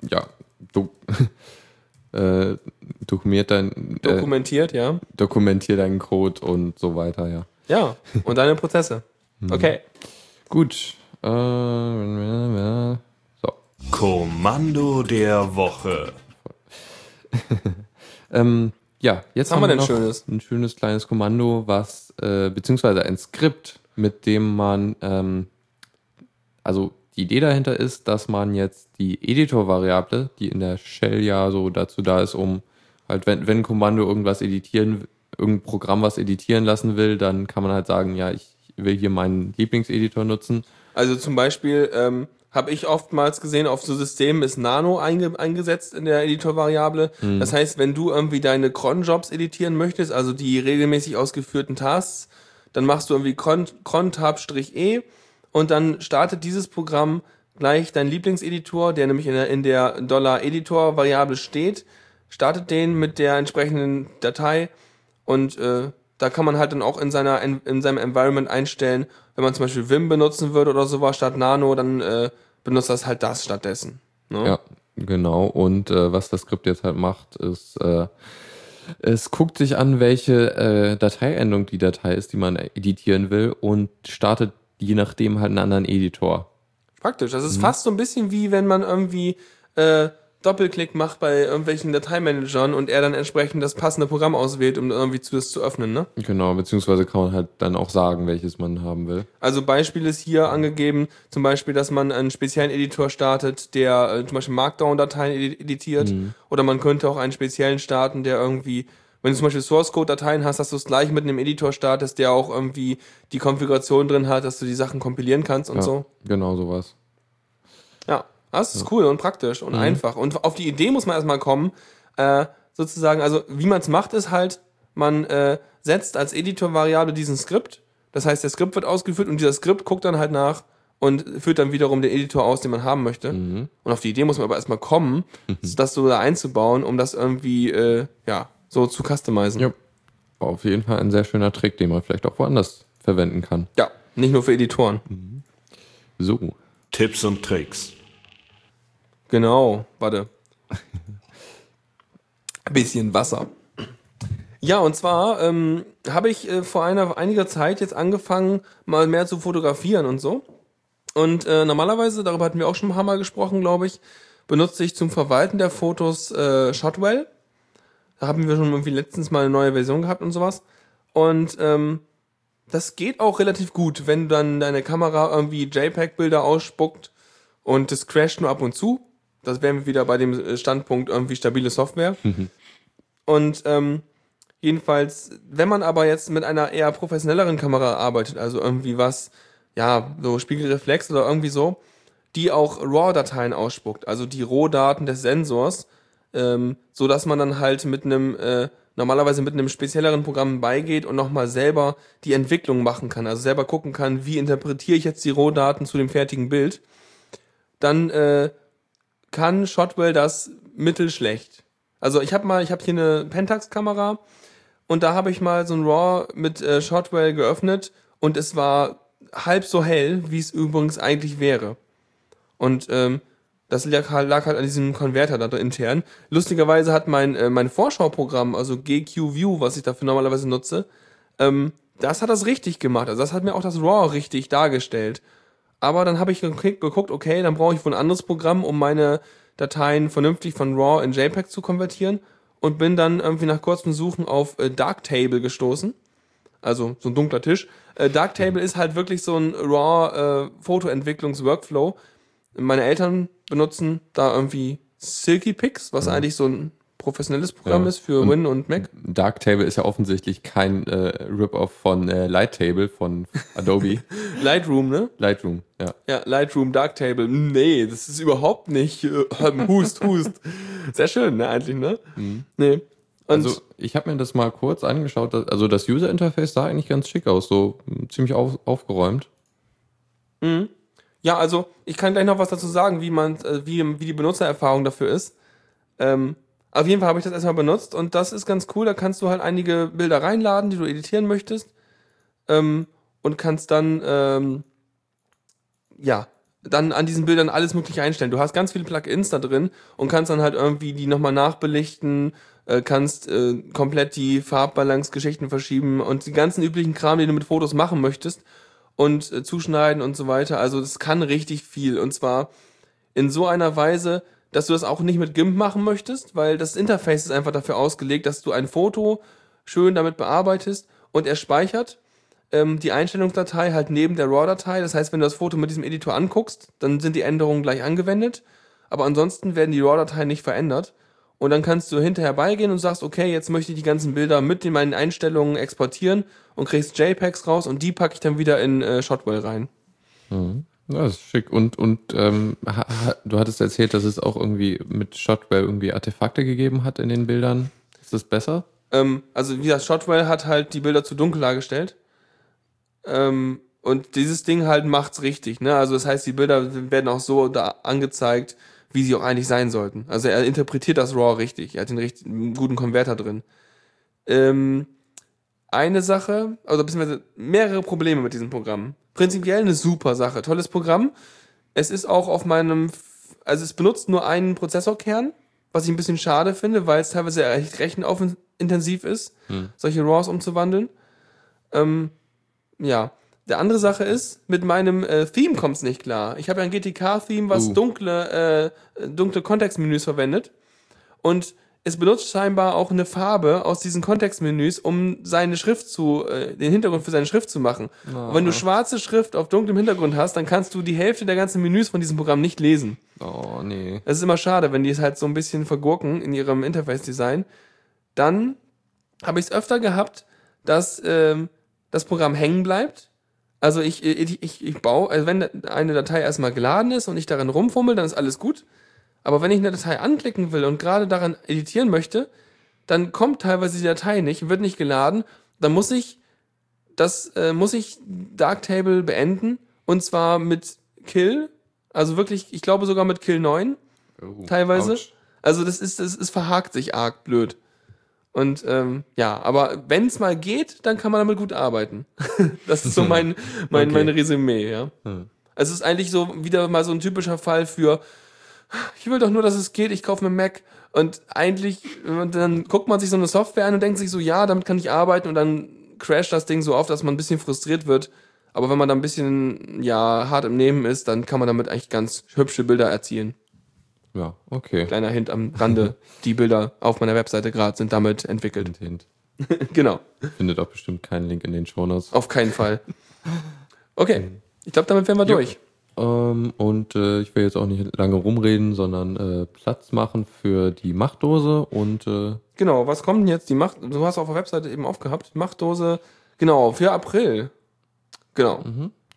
ja, du, äh, dokumentiert dein, äh, Dokumentiert, ja. dokumentier deinen Code und so weiter, ja. Ja. Und deine Prozesse. Okay. Gut. Äh. Kommando der Woche. Ähm, ja, jetzt Was haben wir noch Schönes? ein schönes kleines Kommando, was, äh, beziehungsweise ein Skript, mit dem man, ähm, also die Idee dahinter ist, dass man jetzt die Editor-Variable, die in der Shell ja so dazu da ist, um halt, wenn, wenn ein Kommando irgendwas editieren, irgendein Programm was editieren lassen will, dann kann man halt sagen, ja, ich will hier meinen Lieblingseditor nutzen. Also zum Beispiel ähm, habe ich oftmals gesehen, auf so Systemen ist Nano einge eingesetzt in der Editor-Variable. Das heißt, wenn du irgendwie deine Cron-Jobs editieren möchtest, also die regelmäßig ausgeführten Tasks, dann machst du irgendwie Cron- Cron-Tab-E und dann startet dieses Programm gleich dein Lieblingseditor, der nämlich in der, in der $-Editor-Variable steht, startet den mit der entsprechenden Datei und äh, da kann man halt dann auch in seiner in, in seinem Environment einstellen, wenn man zum Beispiel Vim benutzen würde oder sowas statt Nano, dann äh, benutzt das halt das stattdessen. Ne? Ja, genau. Und äh, was das Skript jetzt halt macht, ist, äh, es guckt sich an, welche äh, Dateiendung die Datei ist, die man editieren will und startet je nachdem halt einen anderen Editor. Praktisch. Das ist fast so ein bisschen wie wenn man irgendwie äh, Doppelklick macht bei irgendwelchen Dateimanagern und er dann entsprechend das passende Programm auswählt, um irgendwie zu, das zu öffnen. Ne? Genau, beziehungsweise kann man halt dann auch sagen, welches man haben will. Also Beispiel ist hier angegeben, zum Beispiel, dass man einen speziellen Editor startet, der äh, zum Beispiel Markdown-Dateien edi- editiert. Oder man könnte auch einen speziellen starten, der irgendwie, wenn du zum Beispiel Source-Code-Dateien hast, dass du es gleich mit einem Editor startest, der auch irgendwie die Konfiguration drin hat, dass du die Sachen kompilieren kannst und Ja, so. Genau sowas. Ja, das ist cool und praktisch und einfach. Und auf die Idee muss man erstmal kommen, äh, sozusagen, also wie man es macht, ist halt, man äh, setzt als Editor-Variable diesen Skript. Das heißt, der Skript wird ausgeführt und dieser Skript guckt dann halt nach und führt dann wiederum den Editor aus, den man haben möchte. Und auf die Idee muss man aber erstmal kommen, das so da einzubauen, um das irgendwie, äh, ja, so zu customizen. Ja. Auf jeden Fall ein sehr schöner Trick, den man vielleicht auch woanders verwenden kann. ja, nicht nur für Editoren. So. Tipps und Tricks. Genau, warte. Ein bisschen Wasser. Ja, und zwar ähm, habe ich äh, vor einer, einiger Zeit jetzt angefangen, mal mehr zu fotografieren und so. Und äh, normalerweise, darüber hatten wir auch schon ein paar Mal gesprochen, glaube ich, benutze ich zum Verwalten der Fotos äh, Shotwell. Da haben wir schon irgendwie letztens mal eine neue Version gehabt und sowas. Und ähm, das geht auch relativ gut, wenn dann deine Kamera irgendwie JPEG-Bilder ausspuckt und das crasht nur ab und zu. Das wären wir wieder bei dem äh, Standpunkt irgendwie stabile Software. Und ähm, jedenfalls, wenn man aber jetzt mit einer eher professionelleren Kamera arbeitet, also irgendwie was, ja, so Spiegelreflex oder irgendwie so, die auch RAW-Dateien ausspuckt, also die Rohdaten des Sensors, ähm, so dass man dann halt mit einem äh, normalerweise mit einem spezielleren Programm beigeht und nochmal selber die Entwicklung machen kann, also selber gucken kann, wie interpretiere ich jetzt die Rohdaten zu dem fertigen Bild, dann äh, kann Shotwell das mittelschlecht. Also ich habe mal, ich habe hier eine Pentax-Kamera und da habe ich mal so ein RAW mit äh, Shotwell geöffnet und es war halb so hell, wie es übrigens eigentlich wäre. Und ähm, das lag, halt- lag halt an diesem Konverter da intern. Lustigerweise hat mein, äh, mein Vorschauprogramm, also GQ View, was ich dafür normalerweise nutze, ähm, das hat das richtig gemacht. Also das hat mir auch das RAW richtig dargestellt. Aber dann habe ich geguckt, okay, dann brauche ich wohl ein anderes Programm, um meine Dateien vernünftig von RAW in JPEG zu konvertieren und bin dann irgendwie nach kurzem Suchen auf äh, Darktable gestoßen. Also so ein dunkler Tisch. Äh, Darktable ist halt wirklich so ein RAW äh, Fotoentwicklungs-Workflow. Meine Eltern benutzen da irgendwie Silky Pix, was eigentlich so ein professionelles Programm Ja. ist für Und- Win und Mac. Darktable ist ja offensichtlich kein äh, Rip-Off von äh, Lighttable von Adobe. Lightroom, ne? Lightroom, ja. Ja, Lightroom, Darktable. Nee, das ist überhaupt nicht. Äh, hust, hust. Sehr schön, ne, eigentlich, ne? Nee. Und Also ich habe mir das mal kurz angeschaut. Also das User-Interface sah eigentlich ganz schick aus, so mh, ziemlich auf, aufgeräumt. ja, also ich kann gleich noch was dazu sagen, wie man, äh, wie, wie die Benutzererfahrung dafür ist. Ähm, auf jeden Fall habe ich das erstmal benutzt und das ist ganz cool. Da kannst du halt einige Bilder reinladen, die du editieren möchtest. Ähm, und kannst dann, ähm, ja, dann an diesen Bildern alles mögliche einstellen. Du hast ganz viele Plugins da drin und kannst dann halt irgendwie die nochmal nachbelichten, äh, kannst äh, komplett die Farbbalance-Geschichten verschieben und die ganzen üblichen Kram, den du mit Fotos machen möchtest und äh, zuschneiden und so weiter. Also das kann richtig viel und zwar in so einer Weise, dass du das auch nicht mit GIMP machen möchtest, weil das Interface ist einfach dafür ausgelegt, dass du ein Foto schön damit bearbeitest und er speichert ähm, die Einstellungsdatei halt neben der RAW-Datei. Das heißt, wenn du das Foto mit diesem Editor anguckst, dann sind die Änderungen gleich angewendet. Aber ansonsten werden die RAW-Dateien nicht verändert. Und dann kannst du hinterher beigehen und sagst, okay, jetzt möchte ich die ganzen Bilder mit in meinen Einstellungen exportieren und kriegst JPEGs raus und die packe ich dann wieder in äh, Shotwell rein. Ja, das ist schick. Und, und ähm, ha, ha, du hattest erzählt, dass es auch irgendwie mit Shotwell irgendwie Artefakte gegeben hat in den Bildern. Ist das besser? Ähm, also wie gesagt, Shotwell hat halt die Bilder zu dunkel dargestellt. Ähm, und dieses Ding halt macht's richtig, ne? Also das heißt, die Bilder werden auch so da angezeigt, wie sie auch eigentlich sein sollten. Also er interpretiert das RAW richtig. Er hat den richtig, guten Konverter drin. Ähm, eine Sache, also beziehungsweise mehrere Probleme mit diesem Programm. Prinzipiell eine super Sache, tolles Programm. Es ist auch auf meinem, also es benutzt nur einen Prozessorkern, was ich ein bisschen schade finde, weil es teilweise recht rechenintensiv ist, solche RAWs umzuwandeln. Ähm, ja. Der andere Sache ist, mit meinem äh, Theme kommt's nicht klar. Ich habe ja ein GTK-Theme, was Uh. dunkle, äh, dunkle Kontextmenüs verwendet. Und es benutzt scheinbar auch eine Farbe aus diesen Kontextmenüs, um seine Schrift zu, äh, den Hintergrund für seine Schrift zu machen. Und wenn du schwarze Schrift auf dunklem Hintergrund hast, dann kannst du die Hälfte der ganzen Menüs von diesem Programm nicht lesen. Oh, nee. Es ist immer schade, wenn die es halt so ein bisschen vergurken in ihrem Interface-Design. Dann habe ich es öfter gehabt, dass ähm, das Programm hängen bleibt. Also ich, ich, ich, ich baue, also wenn eine Datei erstmal geladen ist und ich darin rumfummel, dann ist alles gut. Aber wenn ich eine Datei anklicken will und gerade daran editieren möchte, dann kommt teilweise die Datei nicht, wird nicht geladen. Dann muss ich das, äh, muss ich Darktable beenden und zwar mit Kill. Also wirklich, ich glaube sogar mit Kill 9 Oh, teilweise. ouch. Also das ist, das ist verhakt sich arg blöd. Und ähm, ja, aber wenn es mal geht, dann kann man damit gut arbeiten. das ist so mein, mein, Okay. mein Resümee, ja. Hm. Also es ist eigentlich so wieder mal so ein typischer Fall für, ich will doch nur, dass es geht, ich kaufe mir Mac. Und eigentlich, und dann guckt man sich so eine Software an und denkt sich so, ja, damit kann ich arbeiten und dann crasht das Ding so oft, dass man ein bisschen frustriert wird. Aber wenn man da ein bisschen, ja, hart im Nehmen ist, dann kann man damit eigentlich ganz hübsche Bilder erzielen. Ja, okay. Kleiner Hint am Rande. Die Bilder auf meiner Webseite gerade sind damit entwickelt. Hint, hint. genau. Findet auch bestimmt keinen Link in den Shownotes. Auf keinen Fall. Okay. Ich glaube, damit wären wir durch. Ähm, und äh, ich will jetzt auch nicht lange rumreden, sondern äh, Platz machen für die Machtdose und äh, Genau. Was kommt denn jetzt? Die Macht, du hast auf der Webseite eben aufgehabt. Machtdose. Genau. Für April. Genau.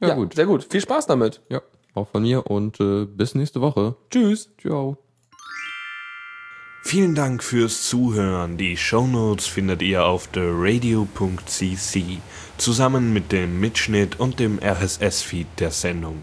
ja, gut. Sehr gut. Viel Spaß damit. Ja, auch von mir und äh, bis nächste Woche. Tschüss. Ciao. Vielen Dank fürs Zuhören. Die Shownotes findet ihr auf theradio.cc zusammen mit dem Mitschnitt und dem RSS-Feed der Sendung.